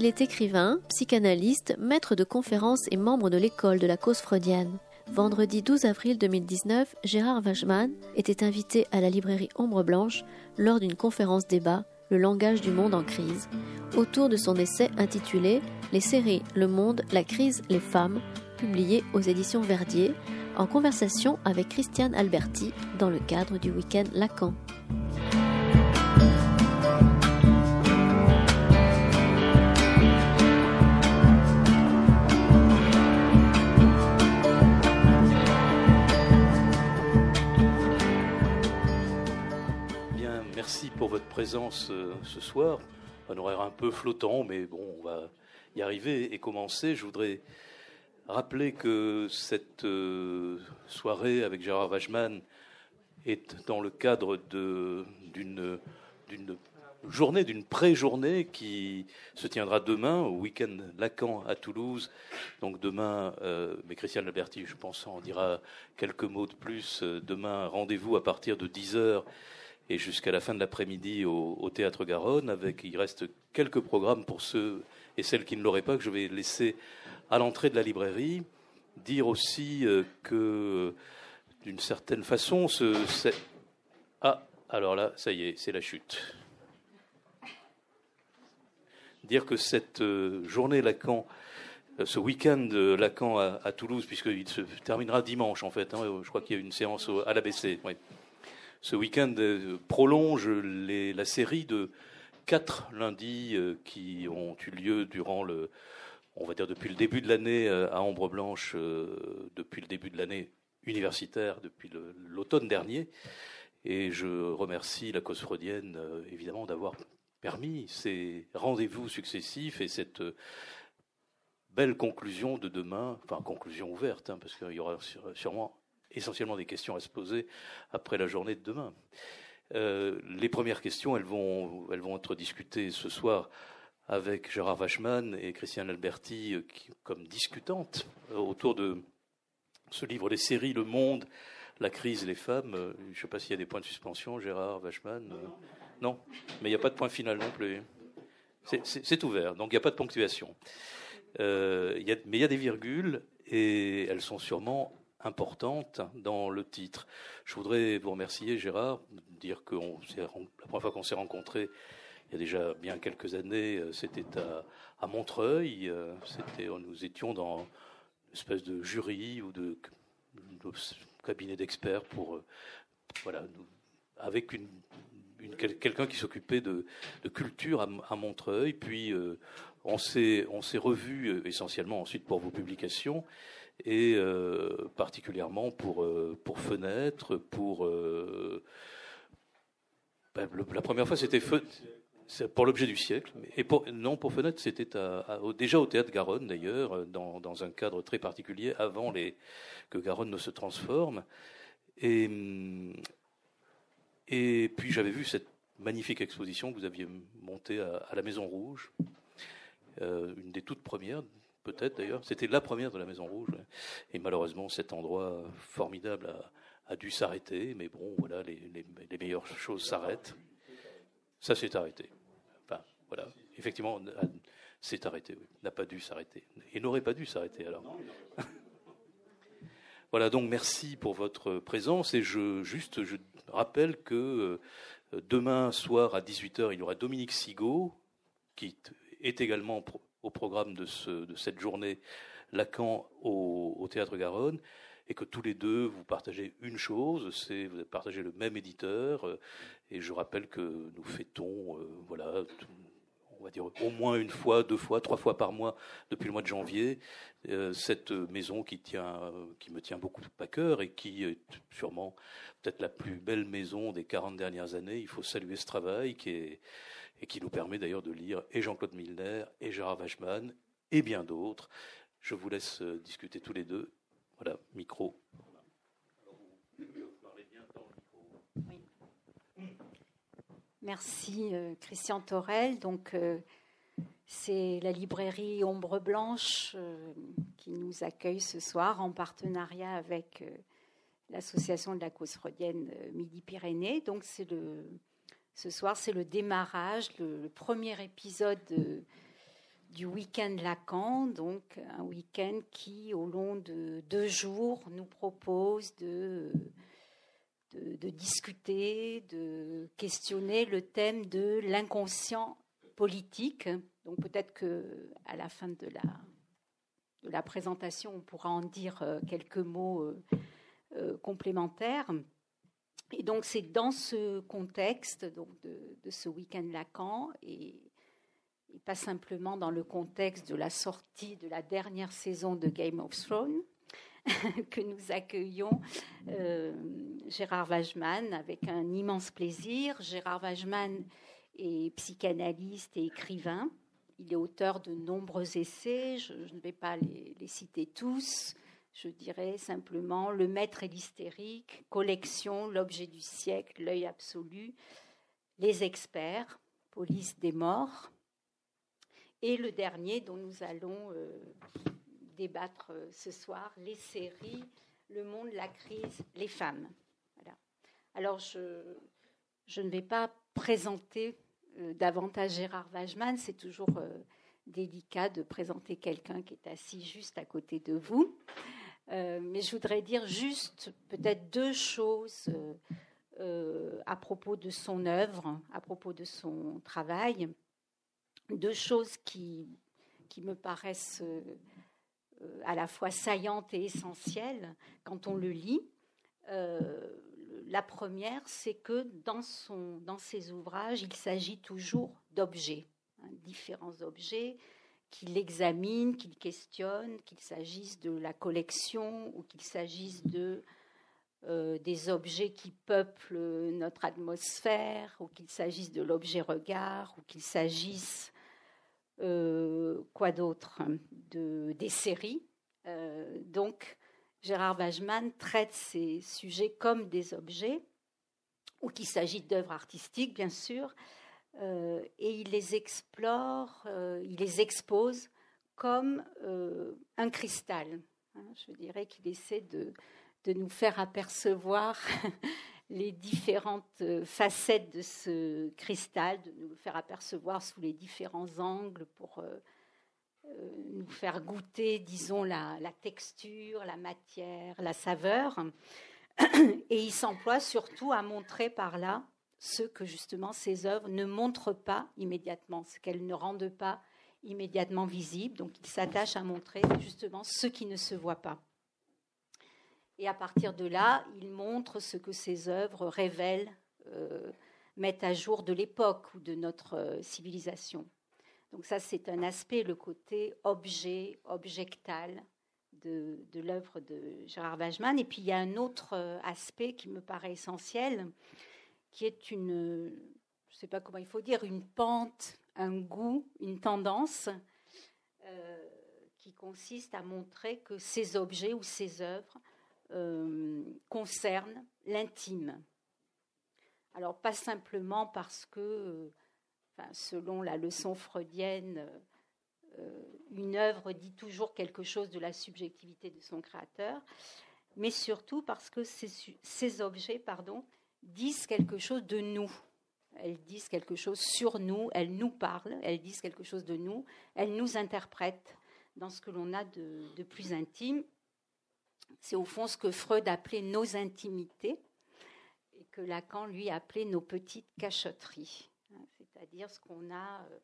Il est écrivain, psychanalyste, maître de conférences et membre de l'école de la cause freudienne. Vendredi 12 avril 2019, Gérard Wajman était invité à la librairie Ombre Blanche lors d'une conférence débat Le langage du monde en crise, autour de son essai intitulé Les séries, le monde, la crise, les femmes, publié aux éditions Verdier, en conversation avec Christiane Alberti dans le cadre du week-end Lacan. Pour votre présence euh, ce soir. Un horaire un peu flottant, mais bon, on va y arriver et commencer. Je voudrais rappeler que cette euh, soirée avec Gérard Wajman est dans le cadre d'une journée, d'une pré-journée qui se tiendra demain au week-end Lacan à Toulouse. Donc demain, euh, mais Christiane Alberti, je pense, en dira quelques mots de plus. Demain, rendez-vous à partir de 10h et jusqu'à la fin de l'après-midi au, Théâtre Garonne. Avec, il reste quelques programmes pour ceux et celles qui ne l'auraient pas que je vais laisser à l'entrée de la librairie. Dire aussi euh, que, d'une certaine façon, ce, ah, alors là, ça y est, c'est la chute. Dire que cette euh, journée Lacan, euh, ce week-end Lacan à, Toulouse, puisqu'il se terminera dimanche en fait, hein, je crois qu'il y a une séance à l'ABC. Oui ce week-end euh, prolonge la série de quatre lundis euh, qui ont eu lieu durant le, on va dire depuis le début de l'année euh, à Ombre Blanche, depuis le début de l'année universitaire, depuis l'automne dernier. Et je remercie la cause freudienne, évidemment, d'avoir permis ces rendez-vous successifs et cette belle conclusion de demain, enfin conclusion ouverte, hein, parce qu'il y aura sûrement essentiellement des questions à se poser après la journée de demain. Euh, les premières questions, elles vont, elles vont être discutées ce soir avec Gérard Vachman et Christiane Alberti euh, comme discutantes euh, autour de ce livre, les séries, le monde, la crise, les femmes. Je ne sais pas s'il y a des points de suspension, Gérard Vachman. Non, mais il n'y a pas de point final non plus. C'est ouvert, donc il n'y a pas de ponctuation. mais il y a des virgules et elles sont sûrement importante dans le titre. Je voudrais vous remercier, Gérard, dire que la première fois qu'on s'est rencontrés, il y a déjà bien quelques années, euh, c'était à, Montreuil. Euh, c'était, nous étions dans une espèce de jury ou de, cabinet d'experts pour, euh, voilà, avec quelqu'un qui s'occupait de, culture à, Montreuil. Puis on s'est on s'est revus essentiellement ensuite pour vos publications et euh, particulièrement pour, euh, pour Fenêtre, pour... Euh, ben, la première fois, c'était pour l'objet du siècle, et non, pour Fenêtre, c'était déjà au Théâtre Garonne, d'ailleurs, dans, dans, un cadre très particulier, avant que Garonne ne se transforme. Et, et puis j'avais vu cette magnifique exposition que vous aviez montée à la Maison Rouge, une des toutes premières peut-être d'ailleurs. C'était la première de la Maison Rouge. Et malheureusement, cet endroit formidable a, dû s'arrêter. Mais bon, voilà, les, meilleures choses s'arrêtent. Ça s'est arrêté. Enfin, voilà. Effectivement, s'est arrêté, oui. N'a pas dû s'arrêter. Et n'aurait pas dû s'arrêter alors. voilà, donc merci pour votre présence. Et je, juste, je rappelle que euh, demain soir à 18h, il y aura Dominique Sigaud, qui est également au programme de, cette journée Lacan au, Théâtre Garonne, et que tous les deux, vous partagez une chose, c'est vous partagez le même éditeur, euh, et je rappelle que nous fêtons, euh, voilà, on va dire au moins une fois, deux fois, trois fois par mois depuis le mois de janvier, euh, cette maison qui me tient beaucoup à cœur et qui est sûrement peut-être la plus belle maison des 40 dernières années. Il faut saluer ce travail qui est et qui nous permet d'ailleurs de lire et Jean-Claude Milner et Gérard Wachman et bien d'autres. Je vous laisse euh, discuter tous les deux. Voilà, micro. Merci euh, Christian Torel. Donc euh, c'est la librairie Ombre Blanche qui nous accueille ce soir en partenariat avec l'association de la cause freudienne Midi-Pyrénées. Donc c'est le Ce soir, c'est le démarrage, le, premier épisode du week-end Lacan, donc un week-end qui, au long de deux jours, nous propose de, discuter, de questionner le thème de l'inconscient politique. Donc peut-être que à la fin de la, de la présentation, on pourra en dire euh, quelques mots euh, euh, complémentaires. Et donc c'est dans ce contexte donc de, ce week-end Lacan et, pas simplement dans le contexte de la sortie de la dernière saison de Game of Thrones que nous accueillons euh, Gérard Wajman avec un immense plaisir. Gérard Wajman est psychanalyste et écrivain. Il est auteur de nombreux essais, je, ne vais pas les, les citer tous je dirais simplement Le maître et l'hystérique, Collection, L'objet du siècle, L'œil absolu, Les experts, Police des morts, et le dernier dont nous allons euh, débattre euh, ce soir, les séries Le monde, la crise, les femmes. Alors je, ne vais pas présenter euh, davantage Gérard Wajman, c'est toujours délicat de présenter quelqu'un qui est assis juste à côté de vous. Euh, mais je voudrais dire juste peut-être deux choses euh, euh, à propos de son œuvre, à propos de son travail. Deux choses qui, qui me paraissent à la fois saillantes et essentielles quand on le lit. la première, c'est que dans, son, dans ses ouvrages, il s'agit toujours d'objets, hein, différents objets, qu'il examine, qu'il questionne, qu'il s'agisse de la collection ou qu'il s'agisse de euh, des objets qui peuplent notre atmosphère, ou qu'il s'agisse de l'objet regard, ou qu'il s'agisse euh, quoi d'autre de des séries. Euh, donc Gérard Wajman traite ces sujets comme des objets, ou qu'il s'agit d'œuvres artistiques, bien sûr, euh, et il les explore, euh, il les expose comme euh, un cristal. Hein. je dirais qu'il essaie de, de, nous faire apercevoir les différentes facettes de ce cristal, de nous le faire apercevoir sous les différents angles pour nous faire goûter, disons, la, la, texture, la matière, la saveur. Et il s'emploie surtout à montrer par là ce que justement ces œuvres ne montrent pas immédiatement, ce qu'elles ne rendent pas immédiatement visible. Donc il s'attache à montrer justement ce qui ne se voit pas. Et à partir de là, il montre ce que ces œuvres révèlent, euh, mettent à jour de l'époque ou de notre euh, civilisation. Donc ça, c'est un aspect, le côté objet, objectal de, de l'œuvre de Gérard Wajman. Et puis il y a un autre euh, aspect qui me paraît essentiel, qui est une, je ne sais pas comment il faut dire, une pente, un goût, une tendance euh, qui consiste à montrer que ces objets ou ces œuvres euh, concernent l'intime. Alors pas simplement parce que, enfin, selon la leçon freudienne, euh, une œuvre dit toujours quelque chose de la subjectivité de son créateur, mais surtout parce que ces, ces objets, pardon, disent quelque chose de nous. Elles disent quelque chose sur nous, elles nous parlent, elles disent quelque chose de nous, elles nous interprètent dans ce que l'on a de, plus intime. C'est au fond ce que Freud appelait nos intimités et que Lacan, lui, appelait nos petites cachotteries, hein, c'est-à-dire ce qu'on a euh,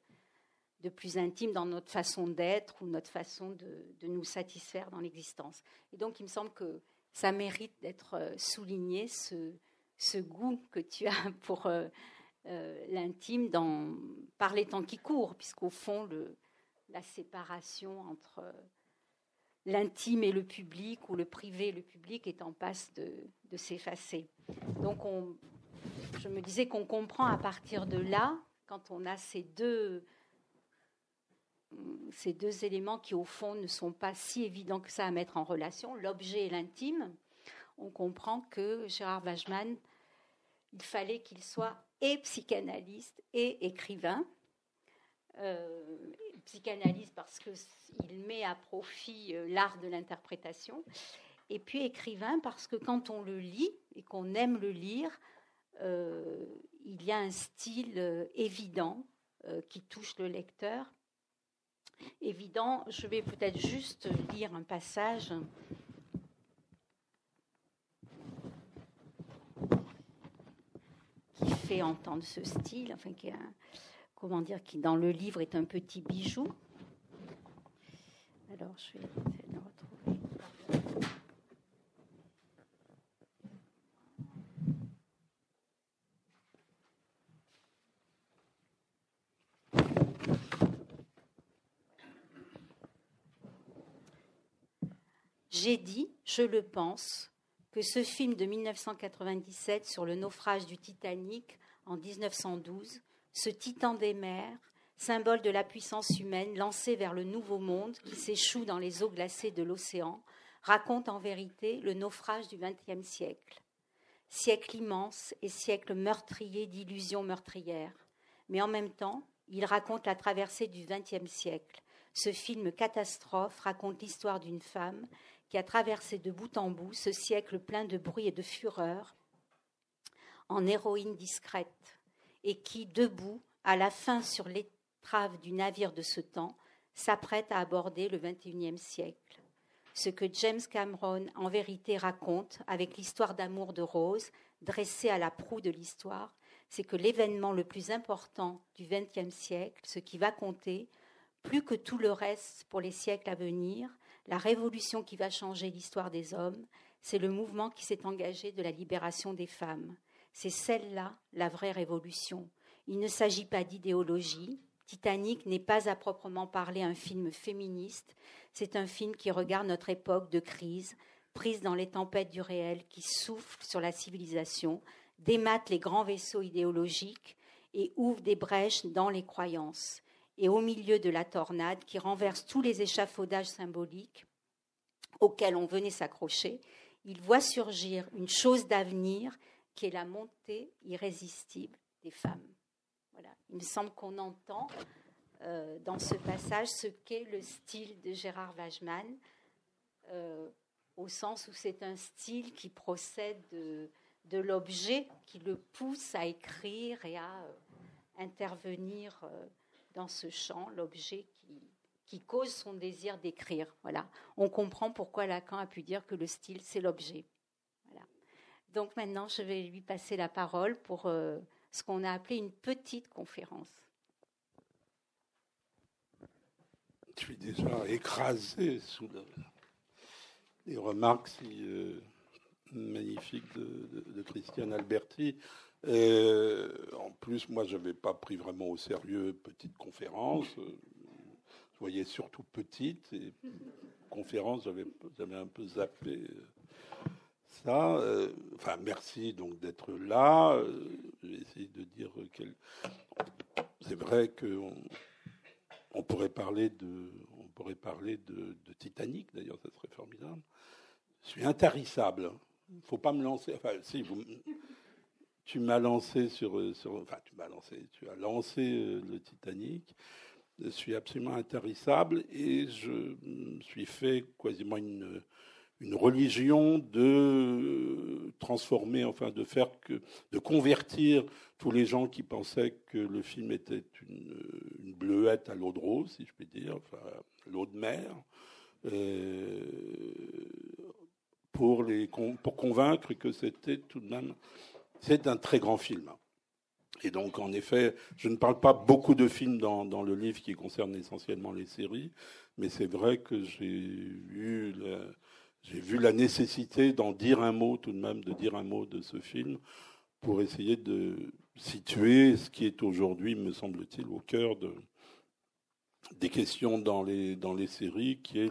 de plus intime dans notre façon d'être ou notre façon de, de nous satisfaire dans l'existence. Et donc, il me semble que ça mérite d'être euh, souligné, ce, ce goût que tu as pour euh, euh, l'intime dans, par les temps qui courent, puisqu'au fond, la séparation entre euh, l'intime et le public, ou le privé et le public, est en passe de, s'effacer. Donc, on, je me disais qu'on comprend à partir de là, quand on a ces deux, ces deux éléments qui, au fond, ne sont pas si évidents que ça à mettre en relation, l'objet et l'intime, on comprend que Gérard Wajman, il fallait qu'il soit et psychanalyste et écrivain. Euh, psychanalyste parce qu'il met à profit euh, l'art de l'interprétation, et puis écrivain parce que quand on le lit et qu'on aime le lire, il y a un style évident qui touche le lecteur. Évident, je vais peut-être juste lire un passage qui entendre ce style, enfin qui comment dire, qui dans le livre est un petit bijou. Alors je vais essayer de retrouver. J'ai dit, je le pense, que ce film de 1997 sur le naufrage du Titanic en 1912, ce titan des mers, symbole de la puissance humaine lancée vers le nouveau monde qui s'échoue dans les eaux glacées de l'océan, raconte en vérité le naufrage du XXe siècle. Siècle immense et siècle meurtrier d'illusions meurtrières. Mais en même temps, il raconte la traversée du XXe siècle. Ce film catastrophe raconte l'histoire d'une femme qui a traversé de bout en bout ce siècle plein de bruit et de fureur en héroïne discrète, et qui, debout, à la fin sur l'étrave du navire de ce temps, s'apprête à aborder le XXIe siècle. Ce que James Cameron en vérité raconte avec l'histoire d'amour de Rose, dressée à la proue de l'histoire, c'est que l'événement le plus important du XXe siècle, ce qui va compter, plus que tout le reste pour les siècles à venir, la révolution qui va changer l'histoire des hommes, c'est le mouvement qui s'est engagé de la libération des femmes. C'est celle-là la vraie révolution. Il ne s'agit pas d'idéologie. Titanic n'est pas à proprement parler un film féministe, c'est un film qui regarde notre époque de crise, prise dans les tempêtes du réel, qui souffle sur la civilisation, démate les grands vaisseaux idéologiques et ouvre des brèches dans les croyances et au milieu de la tornade qui renverse tous les échafaudages symboliques auxquels on venait s'accrocher, il voit surgir une chose d'avenir qui est la montée irrésistible des femmes. Voilà. Il me semble qu'on entend euh, dans ce passage ce qu'est le style de Gérard Wageman, euh, au sens où c'est un style qui procède de, de l'objet, qui le pousse à écrire et à euh, intervenir dans ce champ l'objet qui, qui cause son désir d'écrire. Voilà. On comprend pourquoi Lacan a pu dire que le style, c'est l'objet. Donc maintenant, je vais lui passer la parole pour euh, ce qu'on a appelé une petite conférence. Je suis déjà écrasé sous les remarques si euh, magnifiques de, de, Christiane Alberti. Et en plus, moi, je n'avais pas pris vraiment au sérieux petite conférence. Je voyais surtout petite et conférence, j'avais un peu zappé ça. Enfin, merci donc d'être là. J'ai essayé de dire quel. C'est vrai qu'on on pourrait parler de, on pourrait parler de, de Titanic. D'ailleurs, ça serait formidable. Je suis intarissable. Faut pas me lancer. Enfin, si vous tu m'as lancé sur, euh, sur, enfin tu m'as lancé, tu as lancé euh, le Titanic. Je suis absolument intarissable et je suis fait quasiment une, une religion de transformer, enfin de faire que, de convertir tous les gens qui pensaient que le film était une, bleuette à l'eau de rose, si je puis dire, enfin l'eau de mer, euh, pour les pour convaincre que c'était tout de même c'est un très grand film. Et donc, en effet, je ne parle pas beaucoup de films dans, dans le livre qui concerne essentiellement les séries, mais c'est vrai que j'ai eu j'ai vu la nécessité d'en dire un mot tout de même, de dire un mot de ce film pour essayer de situer ce qui est aujourd'hui, me semble-t-il, au cœur de, des questions dans les, dans les séries, qui est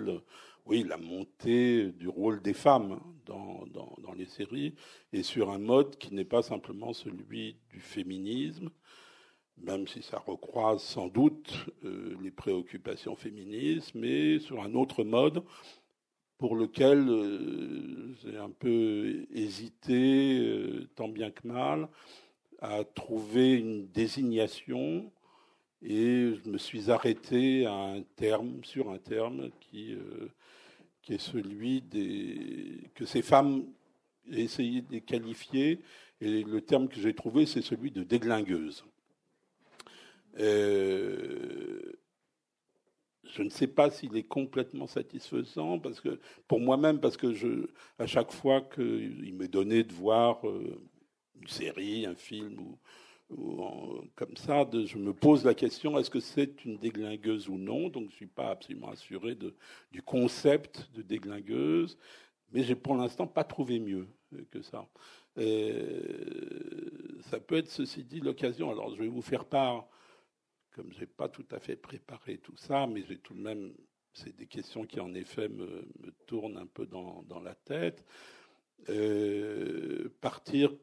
oui, la montée du rôle des femmes dans, dans, dans, les séries, et sur un mode qui n'est pas simplement celui du féminisme, même si ça recroise sans doute euh, les préoccupations féministes, mais sur un autre mode pour lequel euh, j'ai un peu hésité, euh, tant bien que mal, à trouver une désignation, et je me suis arrêté à un terme, sur un terme qui euh, qui est celui des, que ces femmes, essayé de qualifier, Et le terme que j'ai trouvé, c'est celui de déglingueuse. Je ne sais pas s'il est complètement satisfaisant parce que pour moi-même parce que à chaque fois qu'il m'est donné de voir euh, une série, un film ou, comme ça, je me pose la question est-ce que c'est une déglingueuse ou non? Donc je suis pas absolument assuré du concept de déglingueuse, mais j'ai pour l'instant pas trouvé mieux que ça. ça peut être ceci dit l'occasion. Alors je vais vous faire part comme je n'ai pas tout à fait préparé tout ça, mais j'ai tout de même, c'est des questions qui en effet me, tournent un peu dans, la tête. Euh, partir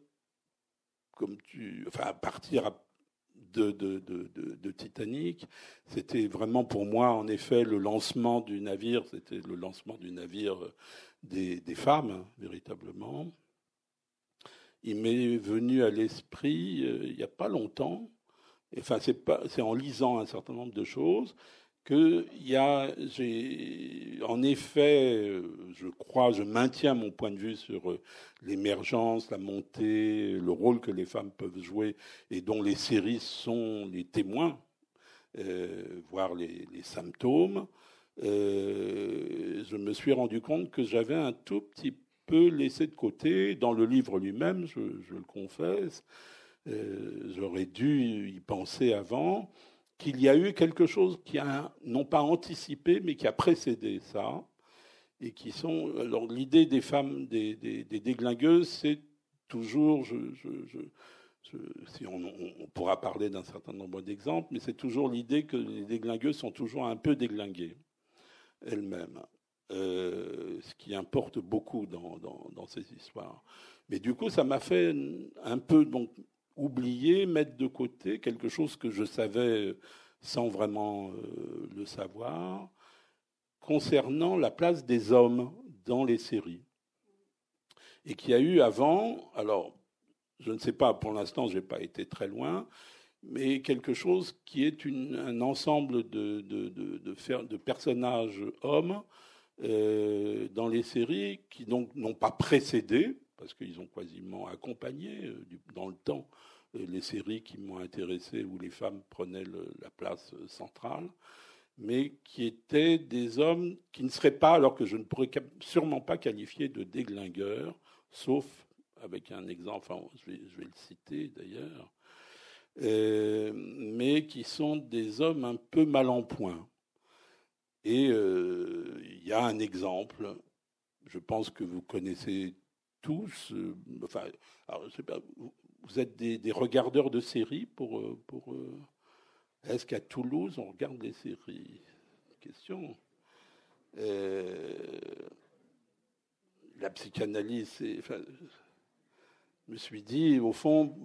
comme tu, partir de, Titanic, c'était vraiment pour moi en effet le lancement du navire, c'était le lancement du navire des, des femmes hein, véritablement. Il m'est venu à l'esprit euh, il n'y a pas longtemps enfin c'est en lisant un certain nombre de choses que y a, en effet, je crois, je maintiens mon point de vue sur euh, l'émergence, la montée, le rôle que les femmes peuvent jouer et dont les séries sont les témoins, euh, voire les, symptômes. Euh, je me suis rendu compte que j'avais un tout petit peu laissé de côté, dans le livre lui-même, je, je le confesse, euh, j'aurais dû y penser avant, qu'il y a eu quelque chose qui a non pas anticipé, mais qui a précédé ça, et qui sont. Alors l'idée des femmes, des, déglingueuses, c'est toujours, si on, on, pourra parler d'un certain nombre d'exemples, mais c'est toujours l'idée que les déglingueuses sont toujours un peu déglinguées elles-mêmes, euh, ce qui importe beaucoup dans, dans, dans, ces histoires. Mais du coup, ça m'a fait un peu donc oublier, mettre de côté quelque chose que je savais sans vraiment euh, le savoir, concernant la place des hommes dans les séries. Et qui a eu avant, alors je ne sais pas, pour l'instant je n'ai pas été très loin, mais quelque chose qui est un ensemble de, de, de, personnages hommes euh, dans les séries qui donc n'ont pas précédé, parce qu'ils ont quasiment accompagné euh, dans le temps euh, les séries qui m'ont intéressé où les femmes prenaient la place euh, centrale, mais qui étaient des hommes qui ne seraient pas, alors que je ne pourrais sûrement pas qualifier de déglingueurs, sauf avec un exemple, enfin, je, vais, le citer d'ailleurs, mais qui sont des hommes un peu mal en point. Et il y a un exemple, je pense que vous connaissez tous, euh, enfin, vous êtes des, regardeurs de séries pour. Euh, euh, Est-ce qu'à Toulouse, on regarde des séries? Question. la psychanalyse, enfin, je me suis dit, au fond,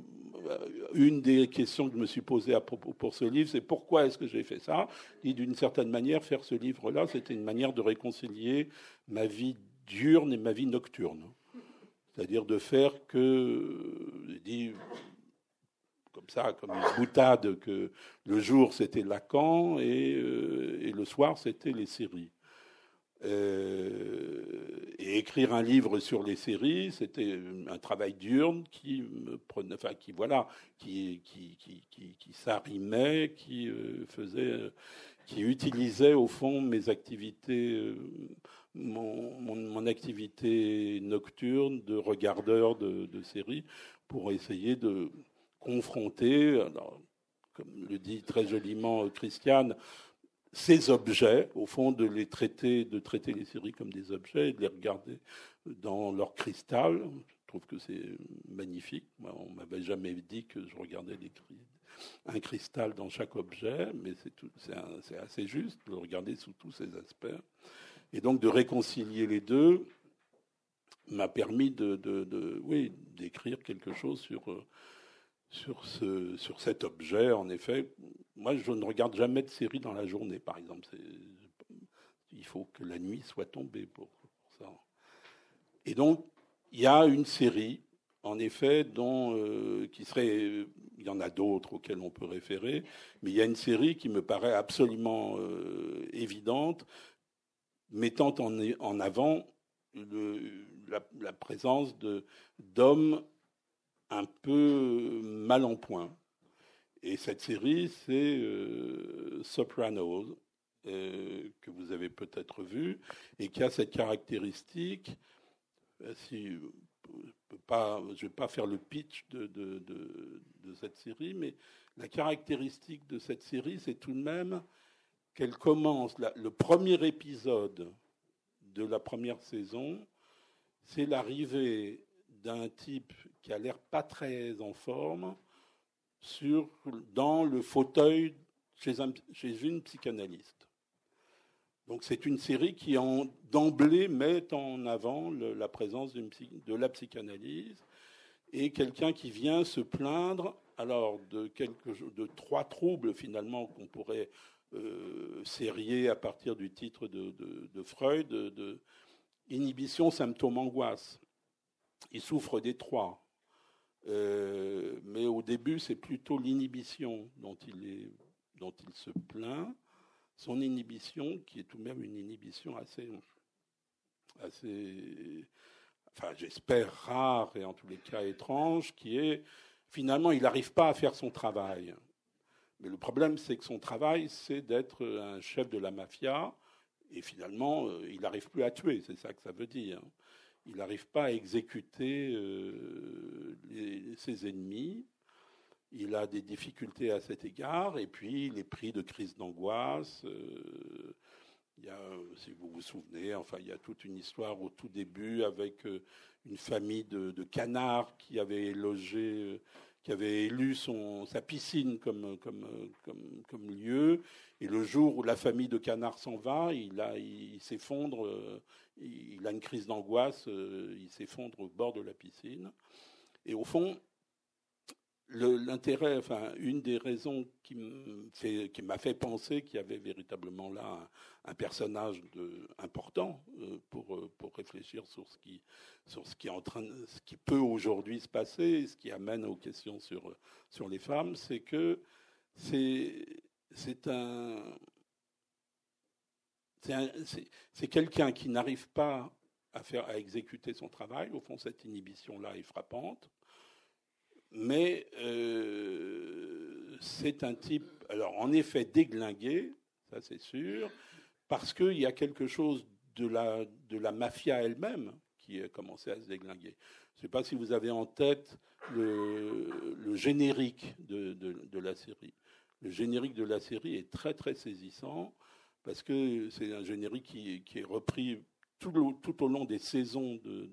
une des questions que je me suis posée à propos pour ce livre, c'est pourquoi est-ce que j'ai fait ça? Et d'une certaine manière, faire ce livre-là, c'était une manière de réconcilier ma vie diurne et ma vie nocturne. C'est-à-dire de faire que, comme ça, comme une boutade, que le jour c'était Lacan et, euh, le soir c'était les séries. Euh, et écrire un livre sur les séries, c'était un travail diurne qui me prenait, enfin qui voilà, qui qui qui qui, qui s'arrimait, qui euh, faisait, qui utilisait au fond mes activités mon, mon, activité nocturne de regardeur de, séries pour essayer de confronter, comme le dit très joliment Christiane, ces objets, au fond, de les traiter, de traiter les séries comme des objets et de les regarder dans leur cristal. Je trouve que c'est magnifique. Moi, on m'avait jamais dit que je regardais un cristal dans chaque objet, mais c'est assez juste de le regarder sous tous ses aspects. Et donc de réconcilier les deux m'a permis de, oui, d'écrire quelque chose sur, euh, sur, ce, sur cet objet. En effet, moi, je ne regarde jamais de série dans la journée, par exemple. Il faut que la nuit soit tombée pour, ça. Et donc, il y a une série, en effet, euh, qui serait, il y en a d'autres auxquelles on peut référer, mais il y a une série qui me paraît absolument euh, évidente, mettant en, avant la, présence d'hommes un peu mal en point. Et cette série, c'est euh, Sopranos, euh, que vous avez peut-être vu, et qui a cette caractéristique, euh, si, je ne vais pas faire le pitch de, cette série, mais la caractéristique de cette série, c'est tout de même qu'elle commence, le premier épisode de la première saison, c'est l'arrivée d'un type qui a l'air pas très en forme dans le fauteuil chez une psychanalyste. Donc c'est une série qui d'emblée met en avant la présence de la psychanalyse et quelqu'un qui vient se plaindre alors de, trois troubles finalement qu'on pourrait euh, sérier à partir du titre de, Freud, inhibition, symptôme, angoisse. Il souffre des trois. Euh, mais au début, c'est plutôt l'inhibition dont il se plaint. Son inhibition, qui est tout de même une inhibition assez, assez enfin, j'espère rare et en tous les cas étrange, qui est finalement, il n'arrive pas à faire son travail. Mais le problème, c'est que son travail, c'est d'être un chef de la mafia, et finalement, euh, il n'arrive plus à tuer, c'est ça que ça veut dire il n'arrive pas à exécuter euh, ses ennemis. Il a des difficultés à cet égard, et puis il est pris de crises d'angoisse. Euh, il y a, si vous vous souvenez, enfin, il y a toute une histoire au tout début avec euh, une famille de, canards qui avait logé, qui avait élu son, sa piscine comme, comme, comme, lieu. Et le jour où la famille de canards s'en va, il, il s'effondre il a une crise d'angoisse, euh, il s'effondre au bord de la piscine. Et au fond, l'intérêt, enfin, une des raisons qui m'a fait penser qu'il y avait véritablement là un, personnage important euh, pour, euh, pour réfléchir sur ce qui, sur ce qui, est en train, ce qui peut aujourd'hui se passer, ce qui amène aux questions sur, sur les femmes, c'est que c'est quelqu'un qui n'arrive pas à, faire, à exécuter son travail. Au fond, cette inhibition-là est frappante. Mais euh, c'est un type, alors en effet, déglingué, ça c'est sûr, parce qu'il y a quelque chose de la, de la mafia elle-même qui a commencé à se déglinguer. Je ne sais pas si vous avez en tête le, générique de, de, la série. Le générique de la série est très très saisissant parce que c'est un générique qui, qui, est repris tout, tout, au long des saisons de,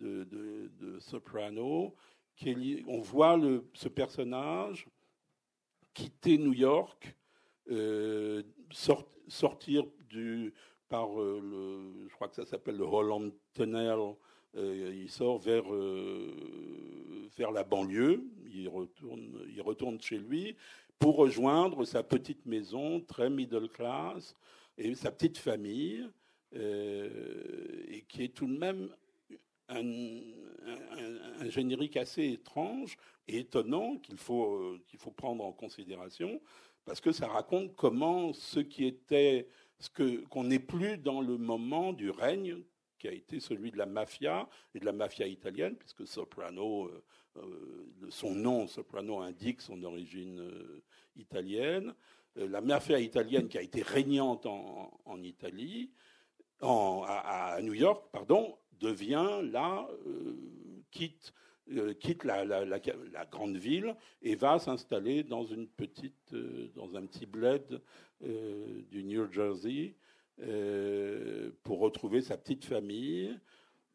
de, Soprano. On voit ce personnage quitter New York, euh, sortir par euh, le, je crois que ça s'appelle le Holland Tunnel. Euh, il sort vers, vers la banlieue, il retourne, il retourne chez lui, pour rejoindre sa petite maison très middle class et sa petite famille, et qui est tout de même un, générique assez étrange et étonnant qu'il faut, euh, qu'il faut prendre en considération, parce que ça raconte comment ce qui était, ce que, qu'on n'est plus dans le moment du règne qui a été celui de la mafia et de la mafia italienne, puisque Soprano, euh, euh, son nom, Soprano, indique son origine italienne. la mafia italienne qui a été régnante en, Italie, à, New York, pardon, devient là, quitte, quitte la, grande ville et va s'installer dans une petite, dans un petit bled du New Jersey euh, pour retrouver sa petite famille.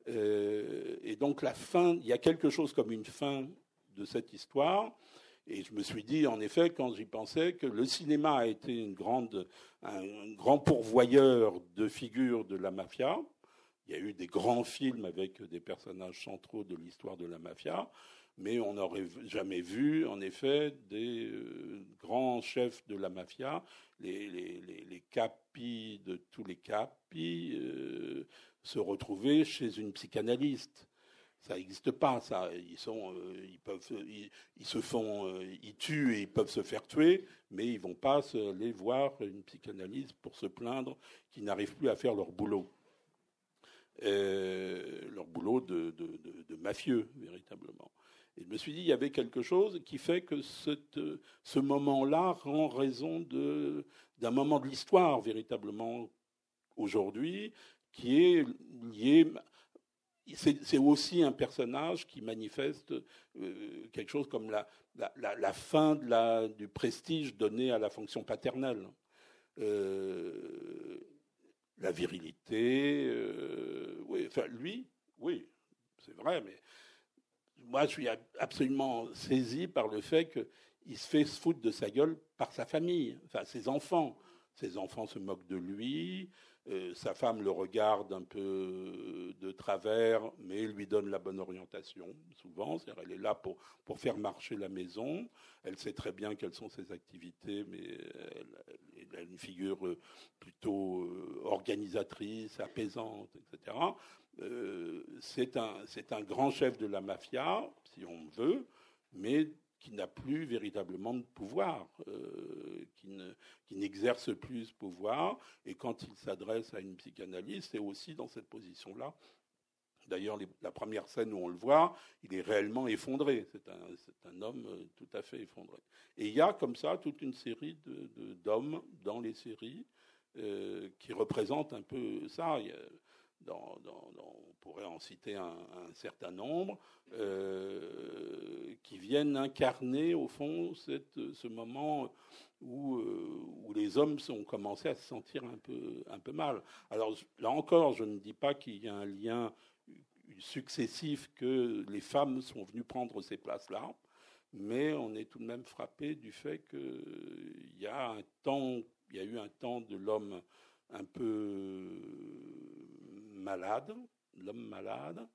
Euh, et donc la fin, il y a quelque chose comme une fin de cette histoire. Et je me suis dit, en effet, quand j'y pensais, que le cinéma a été une grande, un grand pourvoyeur de figures de la mafia. Il y a eu des grands films avec des personnages centraux de l'histoire de la mafia mais on n'aurait jamais vu, en effet, des euh, grands chefs de la mafia, les, les, les, capis de tous les capis, euh, se retrouver chez une psychanalyste. Ça n'existe pas, ça. Ils sont, euh, ils peuvent, ils, se font, ils tuent et ils peuvent se faire tuer, mais ils vont pas aller voir une psychanalyste pour se plaindre qu'ils n'arrivent plus à faire leur boulot. Leur boulot de, mafieux, véritablement. Et je me suis dit, il y avait quelque chose qui fait que ce moment-là rend raison d'un moment de l'histoire véritablement aujourd'hui, qui est lié. C'est aussi un personnage qui manifeste euh, quelque chose comme la, fin du prestige donné à la fonction paternelle. Euh, la virilité, euh, oui, enfin lui, oui, c'est vrai, mais moi je suis absolument saisi par le fait qu'il se fait se foutre de sa gueule par sa famille, enfin ses enfants. Ses enfants se moquent de lui, euh, sa femme le regarde un peu de travers, mais lui donne la bonne orientation, souvent. elle est là pour, pour faire marcher la maison. Elle sait très bien quelles sont ses activités, mais elle, a une figure plutôt euh, organisatrice, apaisante, etc. Euh, c'est un, un grand chef de la mafia, si on veut, mais qui n'a plus véritablement de pouvoir, euh, qui n'exerce plus ce pouvoir. Et quand il s'adresse à une psychanalyste, c'est aussi dans cette position-là. D'ailleurs, la première scène où on le voit, il est réellement effondré. C'est un, homme euh, tout à fait effondré. Et il y a comme ça toute une série d'hommes dans les séries euh, qui représentent un peu ça. On pourrait en citer un, certain nombre, euh, qui viennent incarner au fond ce moment où, euh, les hommes ont commencé à se sentir un peu, mal. Alors là encore, je ne dis pas qu'il y a un lien successif que les femmes sont venues prendre ces places-là, mais on est tout de même frappé du fait qu'il y a eu un temps de l'homme un peu malade, l'homme malade,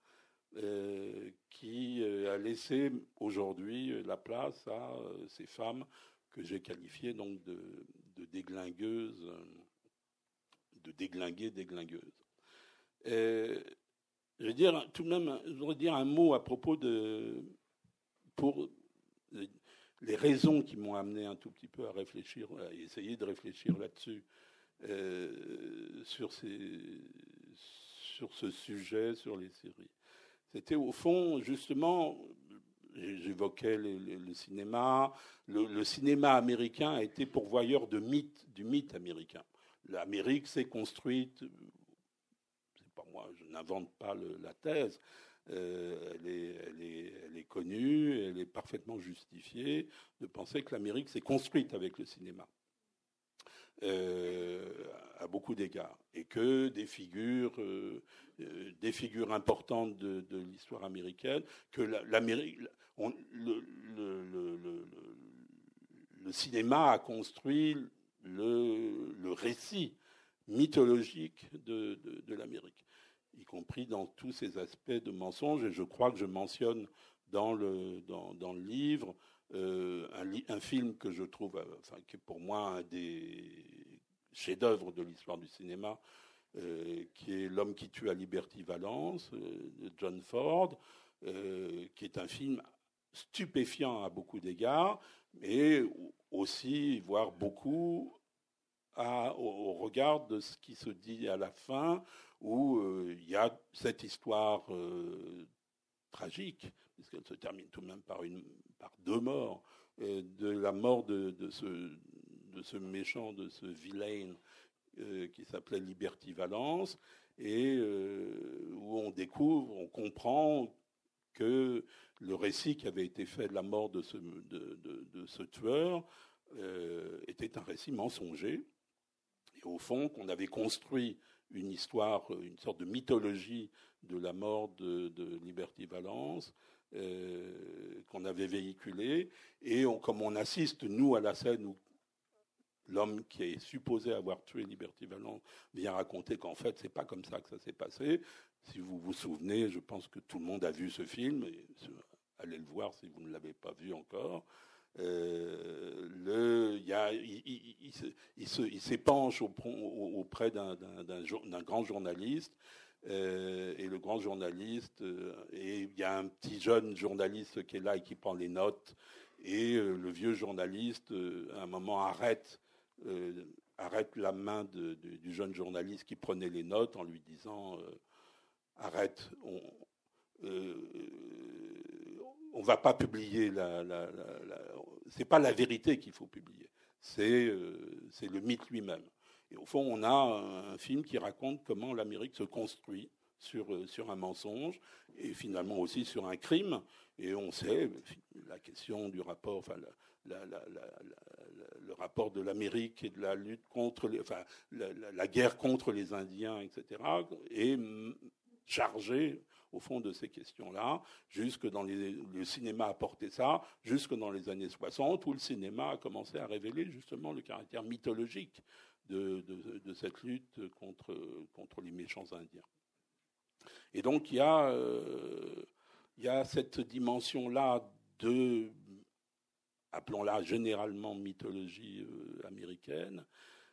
euh, qui euh, a laissé aujourd'hui la place à euh, ces femmes que j'ai qualifiées donc de, de déglingueuses, de déglinguées, déglingueuses. je veux dire tout de même, je voudrais dire un mot à propos de pour les raisons qui m'ont amené un tout petit peu à réfléchir, à essayer de réfléchir là-dessus, sur ces sur ce sujet, sur les séries. C'était au fond, justement, j'évoquais le, cinéma. Le, cinéma américain a été pourvoyeur de mythes, du mythe américain. L'Amérique s'est construite, c'est pas moi, je n'invente pas la thèse, euh, elle, est, elle, est, connue, elle est parfaitement justifiée de penser que l'Amérique s'est construite avec le cinéma. Euh, à beaucoup d'égards, et que des figures, euh, euh, des figures importantes de, l'histoire américaine, que l'Amérique, le, cinéma a construit le, récit mythologique de, l'Amérique, y compris dans tous ces aspects de mensonges. Et je crois que je mentionne dans le, dans le livre euh, un, film que je trouve, euh, enfin, qui est pour moi un des chefs-d'œuvre de l'histoire du cinéma, euh, qui est L'homme qui tue à Liberty Valence de John Ford, qui est un film stupéfiant à beaucoup d'égards, mais aussi, voire beaucoup, à, au, regard de ce qui se dit à la fin, où il y a cette histoire tragique, puisqu'elle se termine tout de même par, une, par deux morts, euh, de la mort de, de, ce, de méchant, de ce vilain euh, qui s'appelait Liberty Valence, et euh, où on découvre, on comprend que le récit qui avait été fait de la mort de ce, de, de ce tueur était un récit mensonger, et au fond qu'on avait construit une histoire, une sorte de mythologie de la mort de, Liberty Valence euh, qu'on avait véhiculée. Et comme on assiste, nous, à la scène où l'homme qui est supposé avoir tué Liberty Valence vient raconter qu'en fait, c'est pas comme ça que ça s'est passé. Si vous vous souvenez, je pense que tout le monde a vu ce film. Allez le voir si vous ne l'avez pas vu encore. Euh, a, il, s'épanche auprès d'un grand journaliste. Euh, et le grand journaliste, euh, et il y a un petit jeune journaliste qui est là et qui prend les notes, et le vieux journaliste, à un moment, arrête, arrête la main du jeune journaliste qui prenait les notes en lui disant Arrête, on, on va pas publier la, la, pas la vérité qu'il faut publier, c'est le mythe lui-même. Et au fond, on a un film qui raconte comment l'Amérique se construit sur, sur un mensonge et finalement aussi sur un crime. Et on sait la question du rapport, enfin, le rapport de l'Amérique et de la lutte contre, enfin, la, guerre contre les Indiens, etc., est chargé au fond de ces questions-là, jusque dans le cinéma a porté ça, jusque dans les années 60, où le cinéma a commencé à révéler justement le caractère mythologique de, cette lutte contre, contre les méchants indiens. Et donc il y a, euh, il y a cette dimension-là de appelons-la généralement mythologie euh, américaine.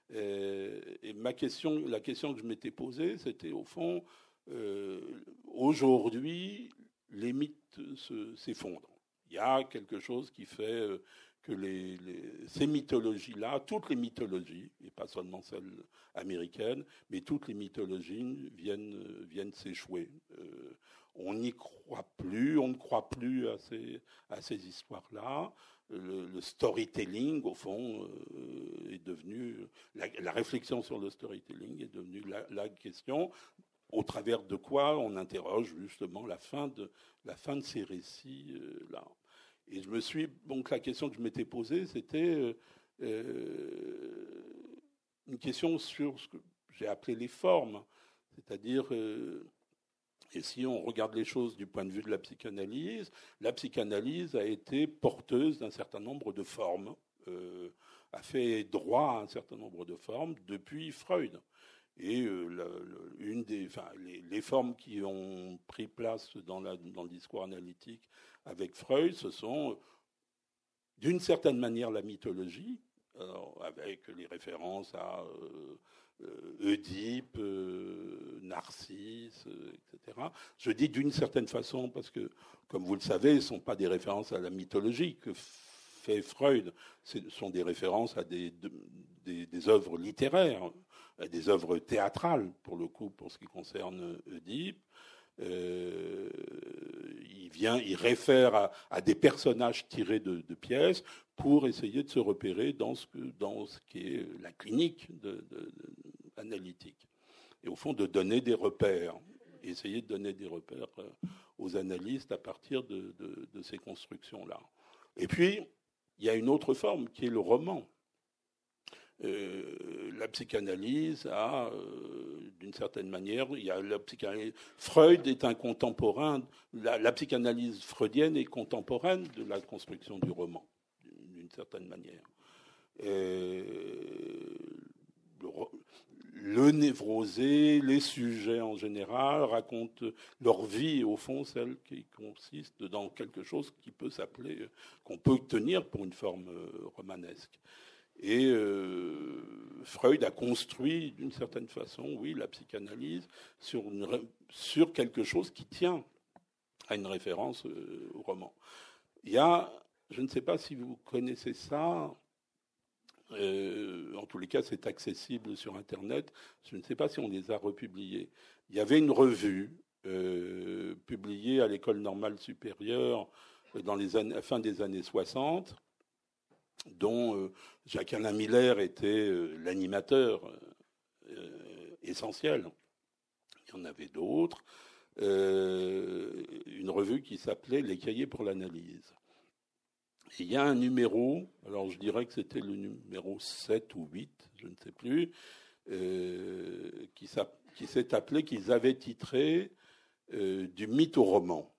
Et, ma question, la question que je m'étais posée, c'était au fond, euh, aujourd'hui, les mythes s'effondrent. Il y a quelque chose qui fait que ces mythologies-là, toutes les mythologies, et pas seulement celles américaines, mais toutes les mythologies viennent, viennent s'échouer. on n'y croit plus, on ne croit plus à ces, histoires-là le, storytelling, au fond, euh, est devenu la, réflexion sur le storytelling est devenue la, question au travers de quoi on interroge justement la fin de ces récits euh. Et je me suis donc la question que je m'étais posée, c'était euh, une question sur ce que j'ai appelé les formes, c'est-à-dire et si on regarde les choses du point de vue de la psychanalyse, la psychanalyse a été porteuse d'un certain nombre de formes, euh, a fait droit à un certain nombre de formes depuis Freud. Et euh, une des, enfin, les, formes qui ont pris place dans, la, dans, le discours analytique avec Freud, ce sont d'une certaine manière la mythologie, avec les références à euh, Oedipe, Narcisse, etc. Je dis d'une certaine façon parce que, comme vous le savez, ce ne sont pas des références à la mythologie que fait Freud, ce sont des références à des, des, œuvres littéraires, à des œuvres théâtrales, pour le coup, pour ce qui concerne Oedipe. Euh, il vient, il réfère à, des personnages tirés de, pièces pour essayer de se repérer dans ce, dans ce qui est la clinique analytique. Et au fond, de donner des repères, essayer de donner des repères euh, aux analystes à partir de, ces constructions-là. Et puis, il y a une autre forme qui est le roman. Euh, la psychanalyse a, euh, d'une certaine manière, il y a la psychanalyse. Freud est un contemporain. La, psychanalyse freudienne est contemporaine de la construction du roman, d'une certaine manière. le, le névrosé, les sujets en général racontent leur vie, au fond, celle qui consiste dans quelque chose qui peut s'appeler, qu'on peut tenir pour une forme euh, romanesque. Et euh, Freud a construit, d'une certaine façon, oui, la psychanalyse sur, quelque chose qui tient à une référence euh, au roman. Il y a, je ne sais pas si vous connaissez ça, euh, en tous les cas, c'est accessible sur Internet. Je ne sais pas si on les a republiés. Il y avait une revue euh, publiée à l'école normale supérieure dans les années, fin des années 60, dont euh, Jacques-Alain Miller était l'animateur essentiel. Il y en avait d'autres. une revue qui s'appelait Les cahiers pour l'analyse il y a un numéro, alors je dirais que c'était le numéro 7 ou 8, je ne sais plus, euh, qui s'est appelé, qu'ils avaient titré euh, Du mythe au roman.